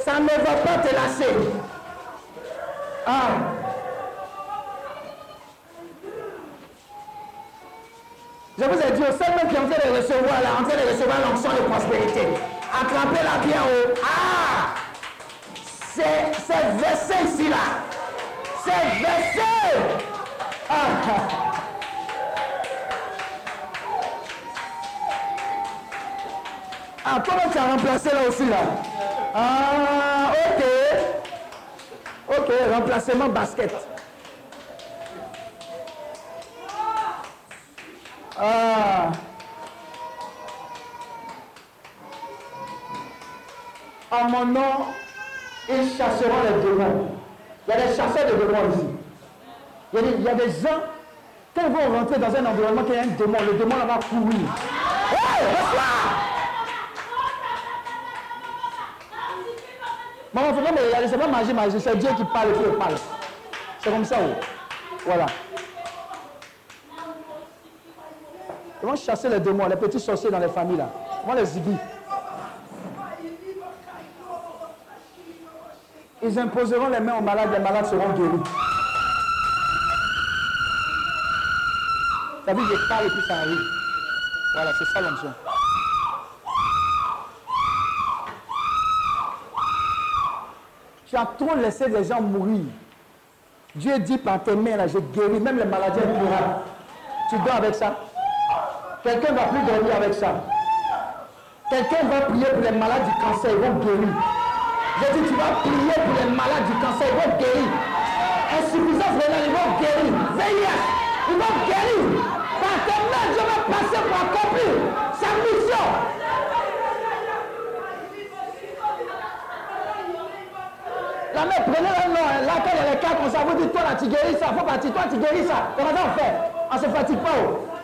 Ça ne va pas te lâcher. Ah. Je vous ai dit, au seul qui est en train de recevoir, là, en train de recevoir l'onction de prospérité, attrapez-la bien haut. Ah! C'est c'est versé ici, là. C'est versé. Ah! Ah, comment tu as remplacé là aussi, là? Ah, ok. Ok, remplacement basket. Ah. En mon nom, ils chasseront les démons. Il y a des chasseurs de démons ici. Il y a des, gens, quand ils vont rentrer dans un environnement qui a un démon, le démon va courir. Maman, faut regarder, c'est pas magie, magie, c'est Dieu qui parle et qui parle. C'est comme ça, oh. Voilà. Ils vont chasser les démons, les petits sorciers dans les familles là. Ils vont les zibis. Ils imposeront les mains aux malades, les malades seront guéris. T'as vu, je parle et puis ça arrive. Voilà, c'est ça l'onction. Tu as trop laissé les gens mourir. Dieu dit par tes mains, là, j'ai guéri même les maladies incurables. Tu dors avec ça. Quelqu'un va plus dormir avec ça. Quelqu'un va prier pour les malades du cancer, ils vont guérir. J'ai dit, tu vas prier pour les malades du cancer, ils vont guérir. Insuffisance rénale, ils vont guérir. VIH, ils vont guérir. Par tes mains, Dieu va passer pour accomplir sa mission. La mère, prenez le nom, y a les cas comme ça, vous dites, toi là, tu guéris ça, faut partir, toi, tu guéris ça. Comment ça on fait On se fatigue pas. oh.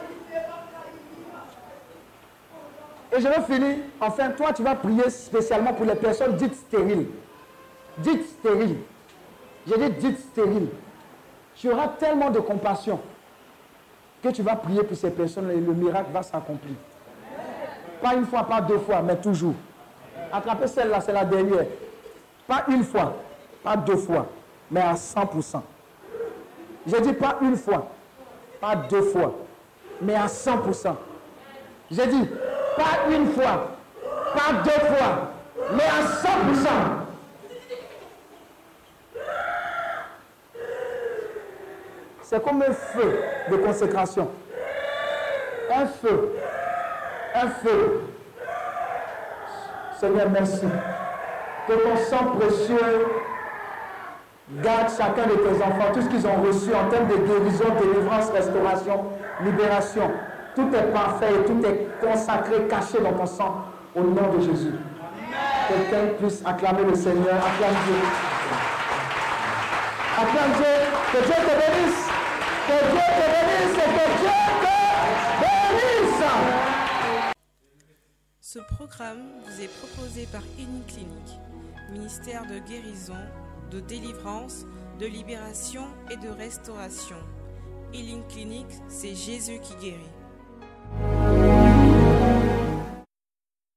Et je vais finir. Enfin, toi, tu vas prier spécialement pour les personnes dites stériles. Dites stériles. J'ai dit dites stériles. Tu auras tellement de compassion que tu vas prier pour ces personnes et le miracle va s'accomplir. Pas une fois, pas deux fois, mais toujours. Attrapez celle-là, c'est la dernière. Pas une fois, pas deux fois, mais à 100%. J'ai dit pas une fois, pas deux fois, mais à 100%. J'ai dit pas une fois, pas deux fois, mais à 100%. C'est comme un feu de consécration. Un feu. Un feu. Seigneur, merci. Que ton sang précieux garde chacun de tes enfants, tout ce qu'ils ont reçu en termes de guérison, délivrance, restauration, libération. Tout est parfait tout est consacré, caché dans ton sang, au nom de Jésus. Quelqu'un puisse acclamer le Seigneur, acclame Dieu. Acclame Dieu, que Dieu te bénisse, que Dieu te bénisse et que Dieu te bénisse. Ce programme vous est proposé par Clinique, ministère de guérison, de délivrance, de libération et de restauration. Healing Clinic, c'est Jésus qui guérit. Thank you.